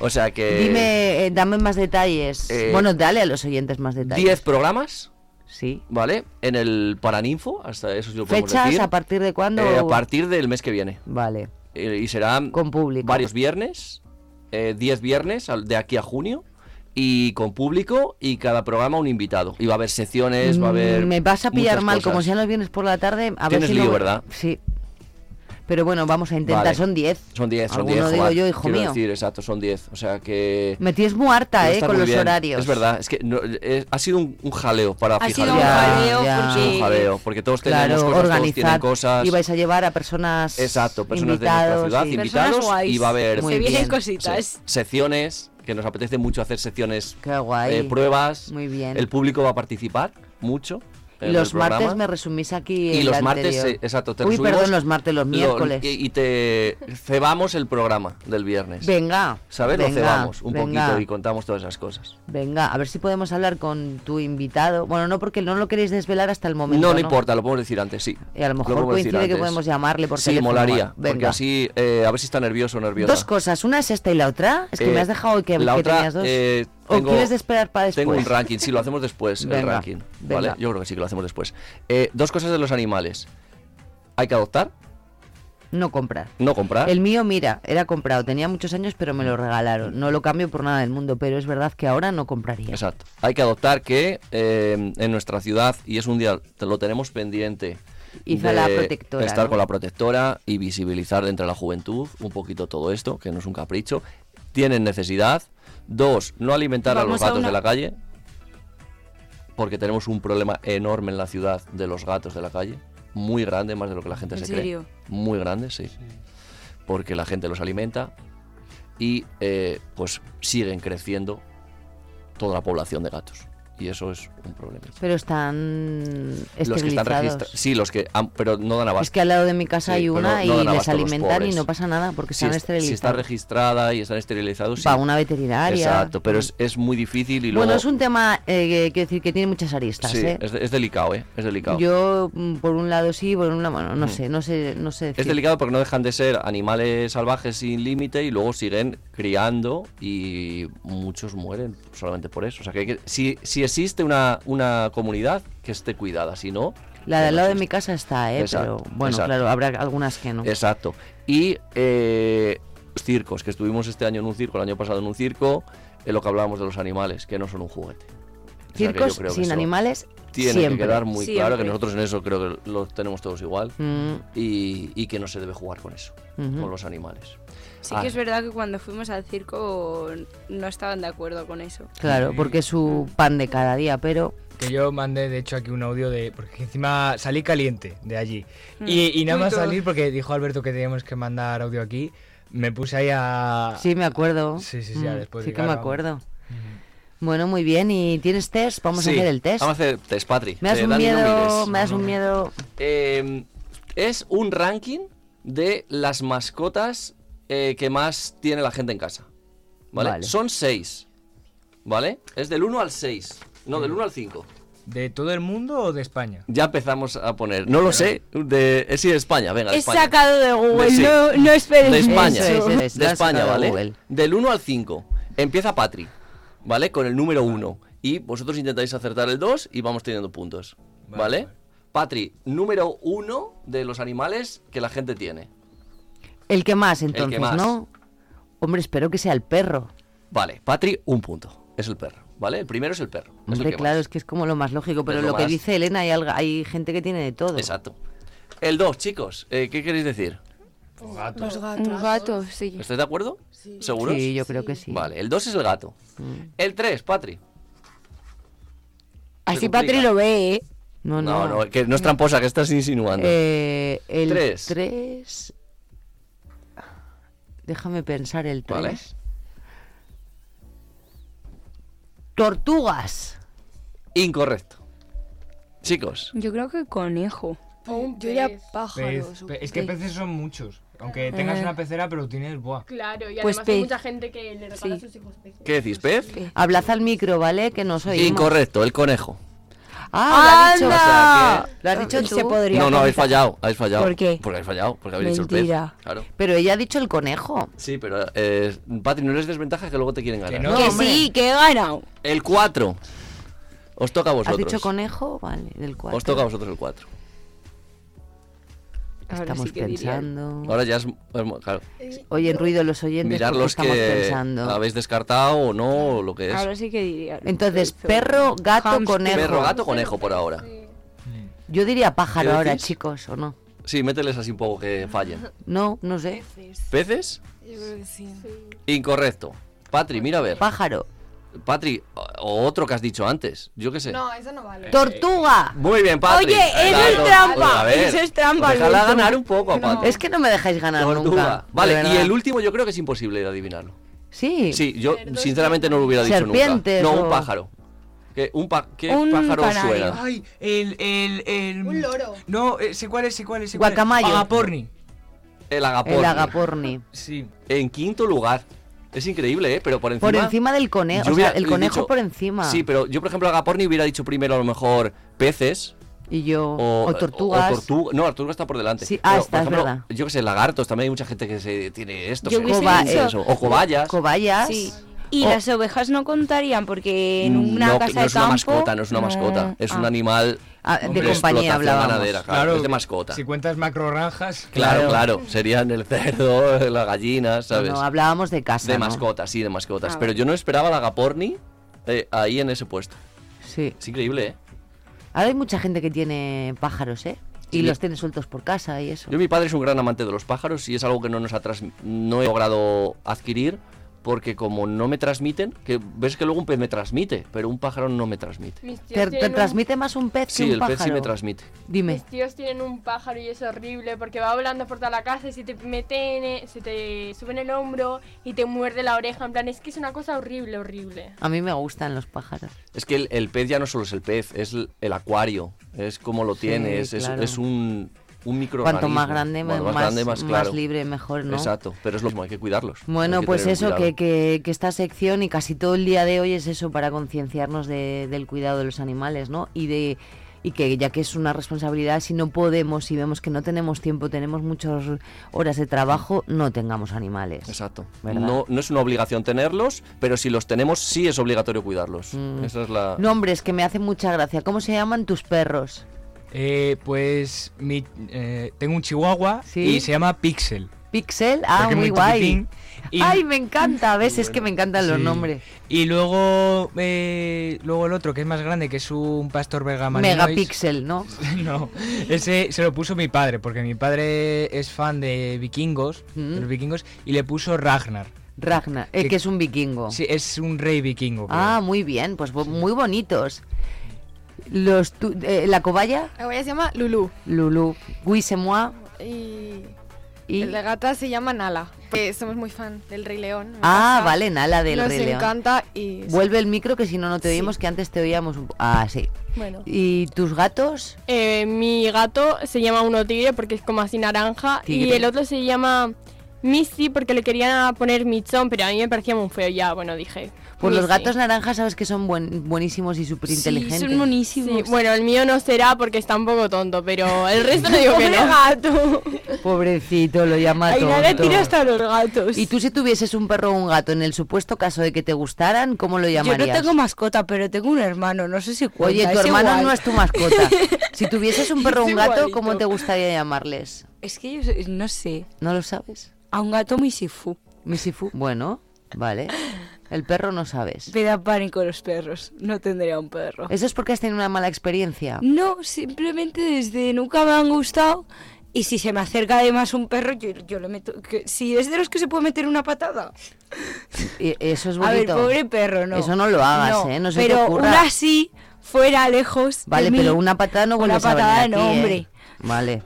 M: O sea que.
D: Dime, eh, dame más detalles.
M: Eh,
D: bueno, dale a los oyentes más detalles.
M: 10 programas
D: Sí.
M: ¿Vale? En el Paraninfo, hasta eso sí lo podemos
D: ¿Fechas?
M: decir.
D: ¿A partir de cuándo?
M: Eh, a partir del mes que viene.
D: Vale.
M: Y serán
D: Con público.
M: varios viernes, 10 viernes al- de aquí a junio. Y con público y cada programa un invitado. Y va a haber secciones, va a haber.
D: Mm, Me vas a pillar
M: muchas
D: mal,
M: cosas.
D: como sean los viernes por la tarde. A ver
M: Tienes
D: si
M: lío,
D: no-
M: ¿verdad?
D: Sí. Pero bueno, vamos a intentar.
M: Vale.
D: Son 10.
M: Son 10, son
D: Alguno
M: 10.
D: digo yo, hijo
M: quiero
D: mío.
M: decir, exacto, son 10. O sea que.
D: Me tienes muy harta, eh, con los
M: bien.
D: horarios.
M: Es verdad, es que no, eh, ha sido un, un jaleo para
D: Ha
M: fijar
D: sido un jaleo Ya, ya.
M: Ha sido un
D: porque-
M: jaleo, porque todos
D: Claro,
M: tenemos cosas, todos tienen cosas.
D: Y vais a llevar a personas.
M: Exacto, personas de nuestra ciudad,
D: y-
M: invitados, y va a haber
D: Muy bien.
M: se- secciones, que nos apetece mucho hacer secciones,
D: Qué guay.
M: eh, pruebas.
D: Muy bien.
M: El público va a participar mucho.
D: Y los
M: el
D: martes
M: programa.
D: me resumís aquí.
M: Y
D: el
M: los martes,
D: anterior.
M: sí, exacto. te
D: Uy, perdón, los martes, los
M: lo-
D: miércoles.
M: y, y te cebamos el programa del viernes.
D: Venga.
M: ¿Sabes? Lo
D: venga,
M: cebamos un
D: venga.
M: poquito y contamos todas esas cosas.
D: Venga, a ver si podemos hablar con tu invitado. Bueno, no porque no lo queréis desvelar hasta el momento.
M: No, no importa, lo podemos decir antes, sí.
D: Y a lo mejor
M: decir
D: coincide que
M: antes.
D: podemos llamarle por
M: Sí,
D: teléfono.
M: molaría. Porque
D: Venga.
M: así, eh, a ver si está nervioso o nerviosa.
D: Dos cosas, una es esta y la otra. Es que
M: Eh,
D: me has dejado que,
M: la
D: que
M: otra,
D: tenías dos.
M: eh,
D: ¿O quieres esperar para después?
M: Tengo un ranking, sí, lo hacemos después, el
D: Venga,
M: ranking. ¿Vale? Yo creo que sí que lo hacemos después. Eh, dos cosas de los animales. Hay que adoptar,
D: No comprar.
M: no comprar.
D: El mío, mira, era comprado. Tenía muchos años, pero me lo regalaron. No lo cambio por nada del mundo, pero es verdad que ahora no compraría.
M: Exacto. Hay que adoptar que eh, en nuestra ciudad, y es un día, lo tenemos pendiente.
D: Hizo
M: de
D: la protectora,
M: Estar
D: ¿no?
M: con la protectora y visibilizar entre la juventud un poquito todo esto, que no es un capricho. Tienen necesidad. Dos, no alimentar a los
P: a
M: gatos
P: una-
M: de la calle. Porque tenemos un problema enorme en la ciudad de los gatos de la calle. Muy grande, más de lo que la gente
P: ¿En
M: se
P: serio?
M: cree. Muy grande, sí. Porque la gente los alimenta y eh, pues siguen creciendo toda la población de gatos. Y eso es un problema.
D: Pero están
M: Los que están registrados. Sí, los que. han- pero no dan abasto.
D: Es que al lado de mi casa
M: Sí,
D: hay una
M: no
D: y
M: dan
D: les alimentan y no pasa nada porque
M: Si
D: están
M: es-
D: esterilizados.
M: Si está registrada y están esterilizados, sí.
D: Va una veterinaria.
M: Exacto, pero es, es muy difícil y luego.
D: Bueno, es un tema, eh, que- decir, que tiene muchas aristas,
M: Sí,
D: ¿eh?
M: es, es delicado, ¿eh? Es delicado.
D: Yo, mm, por un lado sí, por un lado, bueno, no
M: Mm.
D: sé, no sé, no sé
M: Es
D: decir.
M: delicado porque no dejan de ser animales salvajes sin límite y luego siguen criando y muchos mueren solamente por eso. O sea que, hay que- si, si existe una, una comunidad que esté cuidada, si no...
D: La del lado de mi casa está, ¿eh?
M: Exacto,
D: pero bueno,
M: exacto.
D: claro, habrá algunas que no.
M: Exacto. Y eh, los circos, que estuvimos este año en un circo, el año pasado en un circo, es lo que hablábamos de los animales, que no son un juguete. O sea
D: Circos
M: creo que
D: sin animales
M: Tiene
D: siempre.
M: que quedar muy claro que nosotros en eso creo que lo tenemos todos igual
D: Mm.
M: y, y que no se debe jugar con eso, con los animales.
P: Sí
M: Ah,
P: que es verdad que cuando fuimos al circo no estaban de acuerdo con eso.
D: Claro, porque es su pan de cada día, pero
O: Que yo mandé, de hecho, aquí un audio de. Porque encima salí caliente de allí.
D: Mm.
O: Y, y nada más salir, porque dijo Alberto que teníamos que mandar audio aquí, me puse ahí a.
D: sí me acuerdo.
O: Sí, sí, sí, ya
D: Mm,
O: después
D: sí
O: de
D: que me acuerdo. Bueno, muy bien. ¿Y tienes test? Vamos
M: Sí,
D: a hacer el test.
M: Vamos a hacer test, Patri.
D: Me das
M: Eh,
D: un
M: Dani,
D: miedo, me das un miedo.
M: Eh, es un ranking de las mascotas eh, que más tiene la gente en casa. ¿Vale?
O: Vale.
M: Son seis. ¿Vale? Es del 1 al 6. No, del 1 al 5.
O: ¿De todo el mundo o de España?
M: Ya empezamos a poner. No lo sé. De, eh, sí, de España. Venga, de
P: He
M: España.
P: sacado de Google,
M: sí.
P: no, no esperes
M: De España.
P: eso.
D: Eso es,
M: de España,
D: de
M: ¿vale? Del 1 al 5. Empieza Patri. ¿Vale? Con el número 1. Y vosotros intentáis acertar el 2 y vamos teniendo puntos. ¿Vale? Patri, número 1 de los animales que la gente tiene.
D: El que más, entonces,
M: más.
D: ¿no? Hombre, espero que sea el perro.
M: Vale, Patri, un punto. Es el perro, ¿vale? El primero es el perro. es
D: Hombre, claro,
M: más.
D: es que es como lo más lógico, pero
M: Es
D: lo,
M: lo
D: que dice Elena, hay, algo- hay gente que tiene de todo.
M: Exacto. El 2, chicos, eh, ¿qué queréis decir?
N: Los gatos. Un gato, sí.
M: ¿Estáis de acuerdo? ¿Seguros?
D: Sí, yo creo que sí.
M: Vale, el 2 es el gato. El 3, Patri.
P: Así. Patri lo ve, ¿eh?
D: No,
M: No,
D: no.
M: no, que no es tramposa, que estás insinuando.
D: Eh, el
M: Tres.
D: 3. Déjame pensar el 3.
M: Vale.
D: Tortugas.
M: Incorrecto. Chicos,
P: Yo creo que conejo.
N: Un
Q: Yo diría
N: pez.
Q: pájaros.
O: Pez- pe- es que
Q: pez.
O: peces son muchos. Aunque tengas
P: Eh.
O: una pecera, pero tienes. Buah.
Q: Claro, y
P: Pues
Q: además hay
P: pez.
Q: mucha gente que le regala
P: Sí.
Q: a sus hijos peces.
M: ¿qué decís, pez?
D: Hablad al micro, ¿vale? Que no soy.
M: Incorrecto, el conejo.
D: Ah, lo has dicho.
M: O sea
D: Lo has dicho tú.
P: Se podría
M: No, no, habéis fallado, habéis fallado.
P: ¿Por qué?
M: Porque habéis fallado, porque habéis dicho el
P: Mentira.
M: pez. Claro.
D: Pero ella ha dicho el conejo.
M: Sí, pero, eh, Patri, no eres desventaja que luego te quieren ganar.
O: no.
P: que
O: hombre.
P: sí, que he ganado.
M: El 4. Os toca a
D: ¿Has
M: vosotros.
D: dicho conejo? Vale, del 4.
M: Os toca a vosotros el 4.
D: Estamos
P: sí que dirían.
D: pensando.
M: Ahora ya es, claro,
D: Oyen ruido los oyentes
M: mirar los
D: estamos
M: que
D: pensando.
M: habéis descartado o no, o lo que es.
P: Ahora sí que diría.
D: Entonces, perro, gato,
P: Hámster.
D: conejo.
M: Perro, gato, conejo por ahora.
D: Yo diría pájaro
M: ¿Qué
D: ahora, chicos, ¿o no?
M: Sí, mételes así un poco que fallen.
D: No, no sé.
M: ¿Peces?
N: Yo creo que sí.
M: Incorrecto. Patri, mira a ver.
D: Pájaro.
M: Patri, o- otro que has dicho antes. Yo qué sé.
N: No, eso no vale.
D: ¡Tortuga!
M: Muy bien, Patri.
P: Oye, eso
M: Claro,
P: es trampa. Eso es trampa.
M: Déjala
P: Alberto.
M: ganar un poco Patri.
D: Es que no me dejáis ganar
M: Tortuga.
D: nunca.
M: Vale, y el último yo creo que es imposible de adivinarlo.
D: Sí.
M: Sí, yo sinceramente no lo hubiera dicho
D: Serpientes
M: nunca. No,
D: o-
M: un pájaro. ¿Qué, un pa- ¿qué
P: Un
M: pájaro
P: canario.
M: suena?
O: Ay, el, el, el...
N: Un loro.
O: No, eh, sé cuál es, sé cuál es. sé cuál es.
D: Guacamayo.
O: Agaporni.
M: El agaporni.
D: El agaporni.
O: Sí.
M: En quinto lugar. Es increíble, ¿eh? Pero por encima...
D: Por encima del conejo.
M: yo
D: O sea, el conejo
M: dicho-
D: por encima.
M: Sí, pero yo, por ejemplo, agaporni hubiera dicho primero a lo mejor peces.
D: Y yo.
M: O,
D: O, tortugas.
M: o tortuga- No, la tortuga está por delante.
D: Sí, ah,
M: Pero,
D: está,
M: por
D: es
M: ejemplo,
D: verdad.
M: Yo que sé, lagartos, también hay mucha gente que se tiene esto.
P: Yo
M: se-
P: hubiese
D: Coba-
P: dicho-
M: eso, O cobayas.
D: Cobayas.
P: Sí. Y
D: O-
P: las ovejas no contarían porque en una
M: no,
P: casa
M: no
P: de
M: es una mascota, no es una mascota. Es un
P: Ah.
M: animal
D: Ah, de compañía hablábamos.
M: ganadera, claro, es de mascota.
O: Si cuentas macrogranjas.
M: Claro,
D: Claro.
M: claro, serían el cerdo, la gallina, ¿sabes?
D: no, hablábamos de casa.
M: de
D: ¿no?
M: mascotas, sí, de mascotas.
P: Ah,
M: Pero yo no esperaba la agaporni eh, ahí en ese puesto.
D: Sí.
M: Es increíble, ¿eh?
D: Ahora hay mucha gente que tiene pájaros, ¿eh? Y
M: Sí.
D: los tiene sueltos por casa y eso.
M: Yo, mi padre es un gran amante de los pájaros y es algo que no nos ha tras- no he logrado adquirir porque como no me transmiten, que ves que luego un pez me transmite, pero un pájaro no me transmite.
D: ¿Te, te
Q: tienen un-
D: transmite más un pez
M: Sí,
D: que un
M: el pez sí me transmite.
D: Dime.
Q: Mis tíos tienen un pájaro y es horrible porque va volando por toda la casa y se te mete en e- se te sube en el hombro y te muerde la oreja. En plan, es que es una cosa horrible, horrible.
D: A mí me gustan los pájaros.
M: Es que el, el pez ya no solo es el pez, es el, el acuario, es como lo
D: Sí,
M: tienes, es, es un, un microorganismo.
D: Cuanto más grande,
M: Cuanto
D: más,
M: grande, más,
D: más libre, mejor, ¿no?
M: Exacto, pero es lo mismo, hay que cuidarlos.
D: Bueno,
M: que
D: pues eso, que, que, que esta sección y casi todo el día de hoy es eso para concienciarnos de- del cuidado de los animales, ¿no? Y de y que ya que es una responsabilidad, si no podemos, si vemos que no tenemos tiempo, tenemos muchas horas de trabajo, no tengamos animales.
M: Exacto.
D: ¿Verdad?
M: No, no es una obligación tenerlos, pero si los tenemos, sí es obligatorio cuidarlos.
D: Mm.
M: Esa es la...
D: Nombres que me hacen mucha gracia. ¿Cómo se llaman tus perros?
O: Eh, pues mi, eh, tengo un chihuahua
D: Sí.
O: y se llama Pixel.
D: Pixel, ah, muy
O: muy
D: guay.
O: y-
D: Ay, me encanta, ¿ves? Es que me encantan los nombres.
O: Y luego, eh, luego el otro, que es más grande, que es un pastor belga.
D: Megapixel, ¿no?
O: no, ese se lo puso mi padre, porque mi padre es fan de vikingos,
D: Mm.
O: de los vikingos, y le puso Ragnar.
D: Ragnar, eh,
O: Que-
D: que es un vikingo.
O: Sí, es un rey vikingo. creo.
D: Ah, muy bien, pues muy bonitos. Los tu- eh, la cobaya,
N: La guaya se llama Lulu.
D: Lulu, Guisemois
N: Y,
D: y
N: el de gata se llama Nala. Que somos muy fan del Rey León.
D: Ah, vale, Nala del
N: Nos
D: Rey León.
N: encanta y...
D: Vuelve el micro que si no no te oímos, que antes te oíamos un Ah, sí.
Q: Bueno.
D: ¿Y tus gatos?
Q: Eh, mi gato se llama uno tigre porque es como así naranja y el otro se llama Missy porque le querían poner Michón, pero a mí me parecía muy feo ya, bueno, dije.
D: Pues los gatos naranjas sabes que son buen- buenísimos y súper inteligentes.
P: son monísimos.
Q: Sí, bueno, el mío no será porque está un poco tonto, pero el resto no digo que no.
P: gato.
D: Pobrecito, lo llama
Q: Ay,
D: tonto.
Q: le tira hasta los gatos.
D: Y tú si tuvieses un perro o un gato, en el supuesto caso de que te gustaran, ¿cómo lo
P: Yo
D: llamarías?
P: no tengo mascota, pero tengo un hermano, no sé si cuenta.
D: Oye, tu
P: es
D: hermano
P: igual.
D: no es tu mascota. Si tuvieses un perro o un gato,
Q: igualito.
D: ¿cómo te gustaría llamarles?
P: Es que yo sé- no sé.
D: ¿No lo sabes?
P: A un gato Misifu.
D: Misifu. Bueno, vale. El perro no sabes.
P: Me da pánico los perros. No tendría un perro.
D: ¿Eso es porque has tenido una mala experiencia?
P: No, simplemente desde nunca me han gustado. Y si se me acerca además un perro, yo, yo le meto. Que, si es de los que se puede meter una patada.
D: Y Eso es
P: A ver,
D: bonito.
P: pobre perro, no.
D: Eso no lo hagas, ¿eh? No se te
P: pero
D: ocurra.
P: una así, fuera, lejos.
D: Vale,
P: de mí,
D: pero una patada no vuelves
P: una
D: a venir
P: patada
D: aquí,
P: no,
D: ¿eh?
P: hombre.
D: Vale.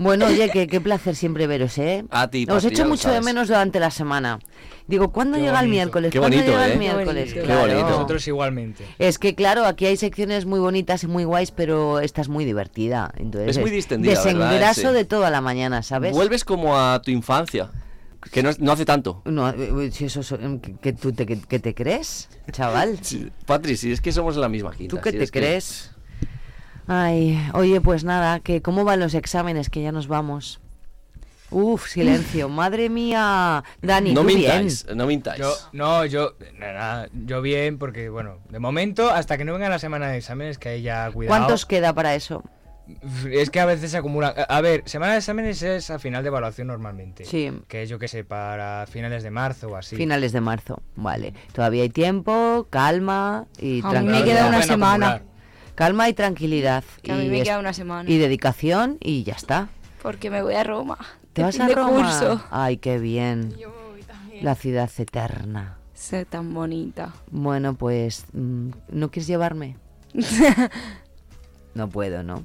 D: Bueno, oye, qué, qué placer siempre veros, ¿eh?
M: A ti,
D: Os echo mucho de menos durante la semana. Digo, ¿cuándo
O: Qué
D: llega el miércoles?
M: Qué
D: ¿Cuándo
M: bonito,
D: llega
M: ¿eh?
D: el miércoles?
M: Qué
D: Claro.
M: bonito.
O: Nosotros igualmente.
D: Es que claro, aquí hay secciones muy bonitas y muy guays, pero esta es muy divertida. Entonces,
M: Es muy distendida,
D: Desengraso de toda la mañana, ¿sabes?
M: Vuelves como a tu infancia, que no, no hace tanto.
D: No, eh, si eso, so- que, que tú te, que, que te crees, chaval.
M: Sí, Patri, si es que somos la misma quinta.
D: ¿Tú qué
M: si
D: te
M: que-
D: crees? Ay, oye, pues nada, que cómo van los exámenes, que ya nos vamos. Uf, silencio. Madre mía. Dani,
R: no
D: tú bien.
R: mintáis, no mintáis.
O: Yo, no, yo, nada, yo bien, porque bueno, de momento, hasta que no venga la semana de exámenes, que ahí ya cuidado.
D: ¿Cuántos queda para eso?
O: Es que a veces se acumulan. A ver, semana de exámenes es a final de evaluación normalmente.
D: Sí.
O: Que es yo que sé, para finales de marzo o así.
D: Finales de marzo. Vale. Todavía hay tiempo, calma y
P: A mí me queda una semana.
D: Calma y tranquilidad.
P: Que a mí
D: y
P: me queda una semana.
D: Y dedicación y ya está.
P: Porque me voy a Roma.
D: ¿Te vas a
P: de
D: Roma?
P: curso.
D: Ay, qué bien. La ciudad eterna.
P: Sé tan bonita.
D: Bueno, pues, mm, ¿no quieres llevarme? No puedo, ¿no?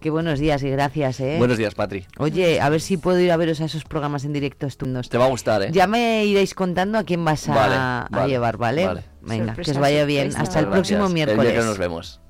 D: Qué buenos días y gracias, ¿eh?
R: Buenos días, Patri.
D: Oye, a ver si puedo ir a veros a esos programas en directo estupendos.
R: Te va a gustar, ¿eh?
D: Ya me iréis contando a quién vas a,
R: Vale,
D: a
R: vale,
D: llevar, ¿vale?
R: vale.
D: Venga, que os
P: Sorpresa,
D: vaya bien.
P: sorpresa.
D: Hasta el
R: Gracias.
D: próximo
R: El
D: miércoles.
R: miércoles nos vemos.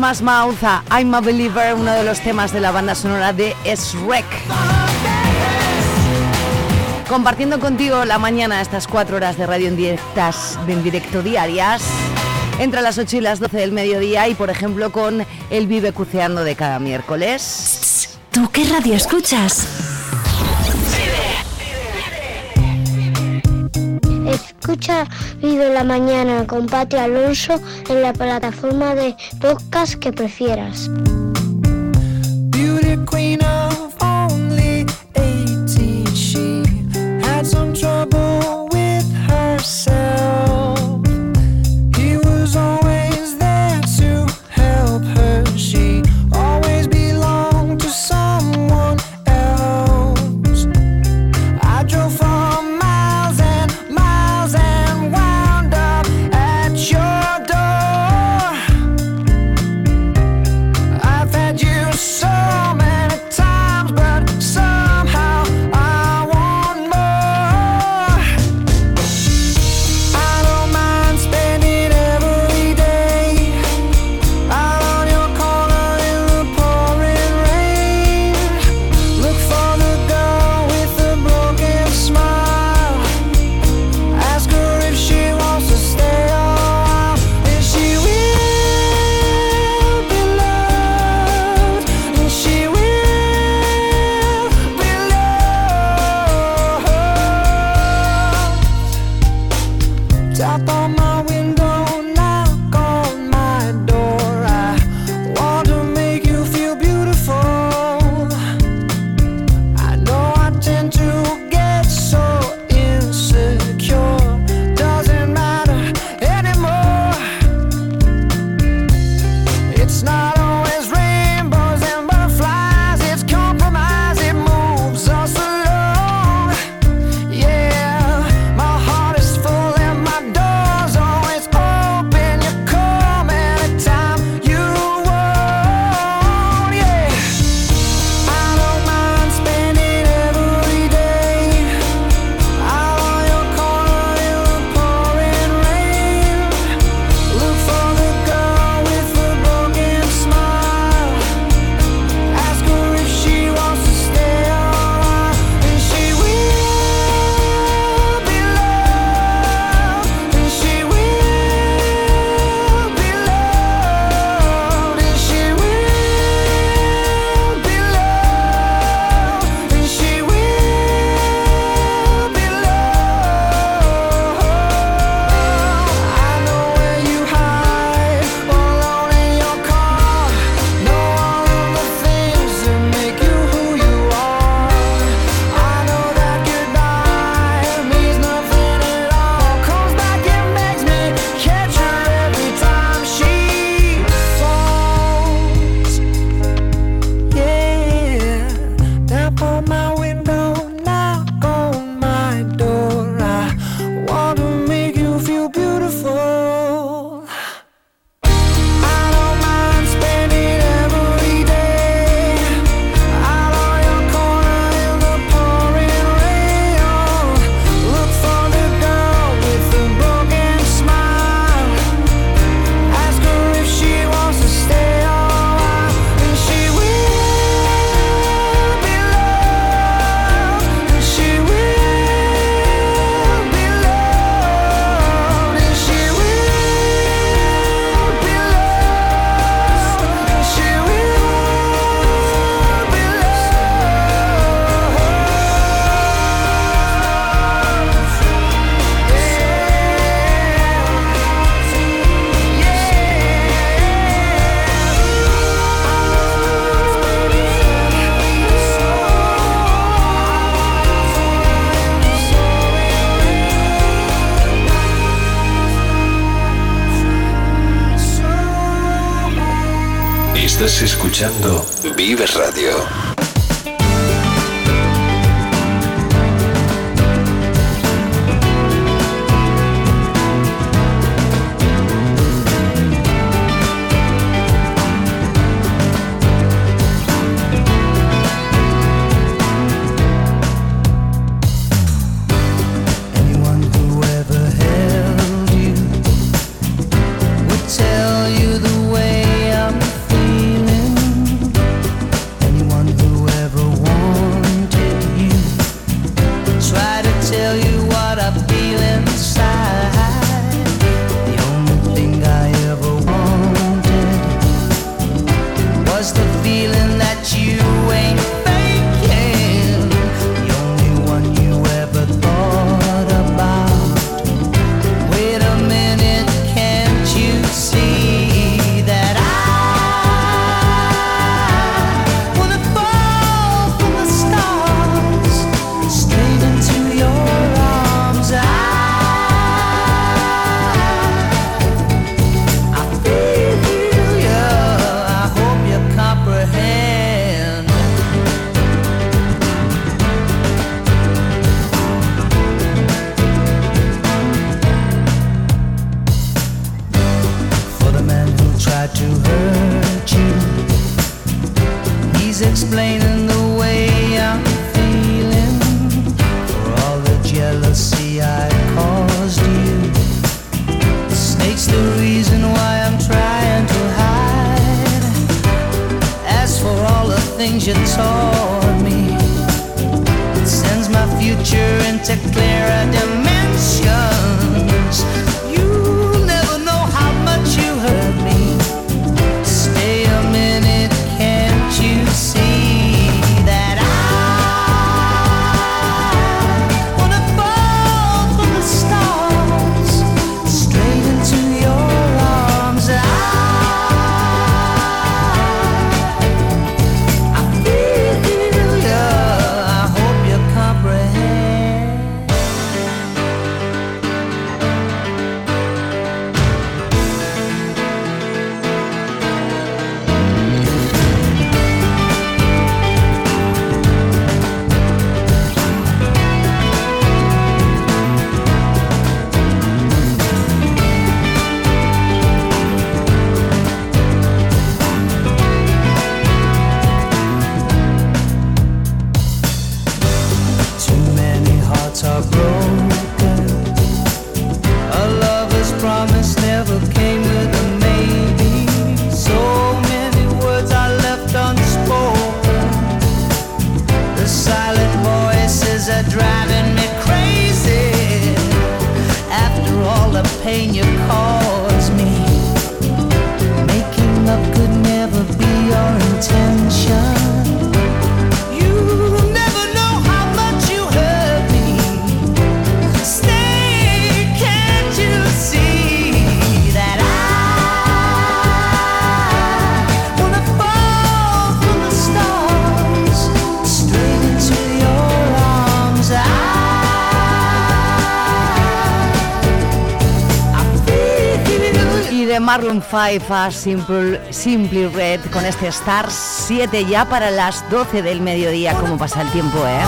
D: Es más Mauza, I'm a Believer, uno de los temas de la banda sonora de Shrek. Compartiendo contigo la mañana estas cuatro horas de radio en, directas, en directo diarias, entre las 8 y las 12 del mediodía y por ejemplo con el Vive Cuceando de cada miércoles.
B: ¿Tú qué radio escuchas?
L: Escucha Vive la Mañana con Pati Alonso en la plataforma de podcast que prefieras. escuchando Vive Radio.
D: Maroon 5 a Simple, Simply Red con este Star 7 ya para las 12 del mediodía. ¿Cómo pasa el tiempo, eh?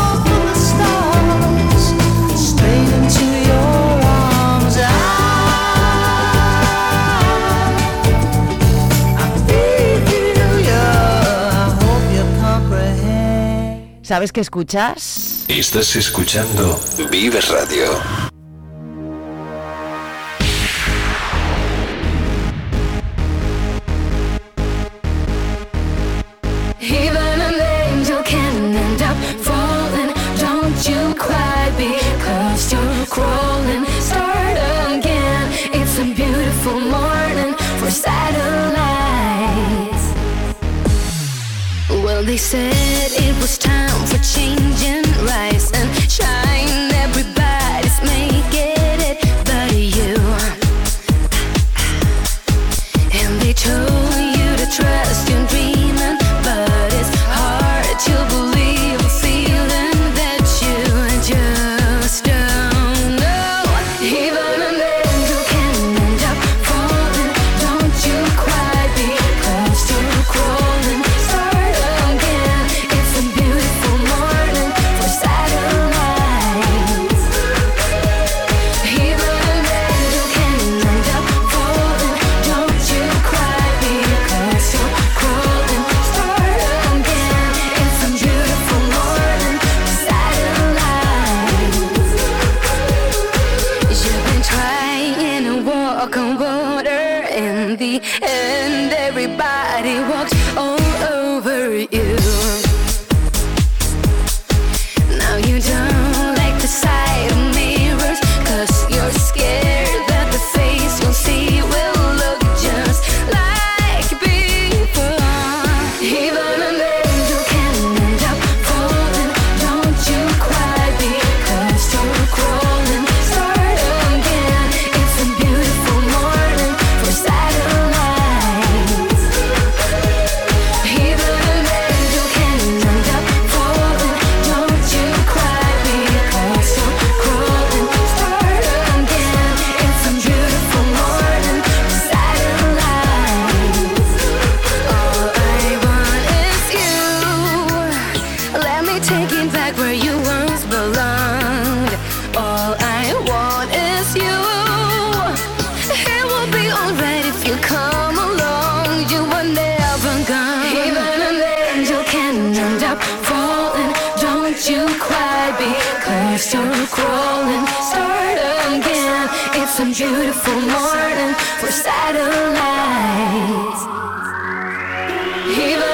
D: ¿Sabes qué escuchas?
L: Estás escuchando Vives Radio.
S: was time Even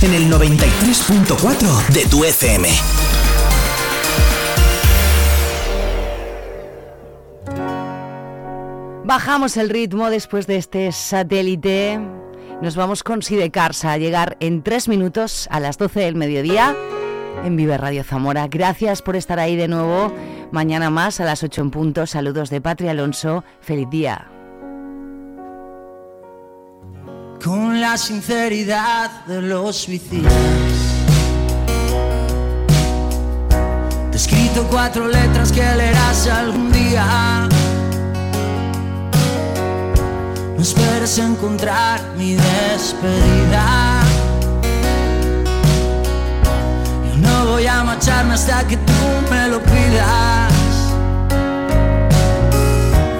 A: En el 93.4 de tu FM.
D: Bajamos el ritmo después de este satélite. Nos vamos con Sidecars a llegar en tres minutos a las 12 del mediodía en Vive Radio Zamora. Gracias por estar ahí de nuevo. Mañana más a las 8 en punto. Saludos de Patria Alonso. Feliz día.
L: Con la sinceridad de los suicidas. Te he escrito cuatro letras que leerás algún día. No esperes encontrar mi despedida. Yo no voy a marcharme hasta que tú me lo pidas.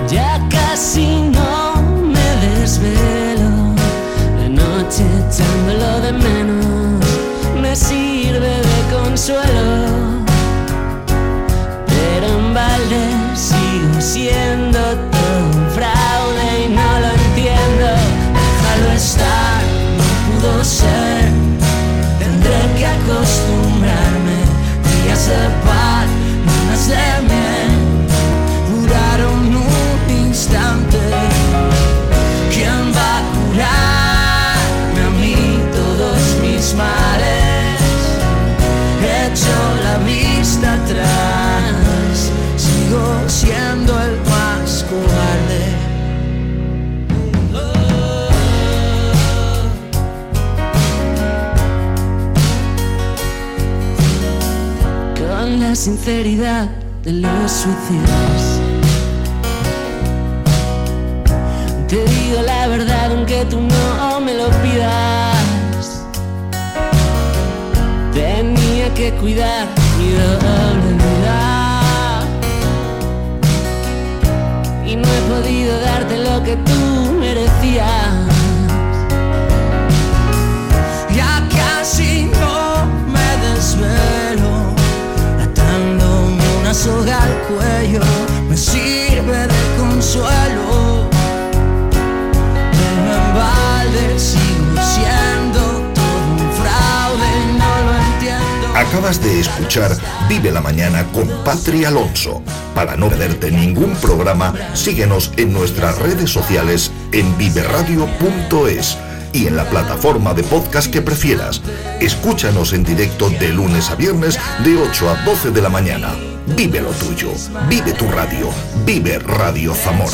L: Ya casi no me desvelo de noche echándolo de menos me sirve de consuelo. Pero en balde sigo siendo Te digo la verdad aunque tú no me lo pidas. Tenía que cuidar mi doble vida. Y no he podido darte lo que tú cuello, me sirve de consuelo. Sigo siendo todo un fraude y no lo entiendo.
T: Acabas de escuchar Vive la Mañana con Patri Alonso. Para no perderte ningún programa, síguenos en nuestras redes sociales en viveradio.es y en la plataforma de podcast que prefieras. Escúchanos en directo de lunes a viernes de 8 a 12 de la mañana. Vive lo tuyo, vive tu radio, vive Radio Zamora.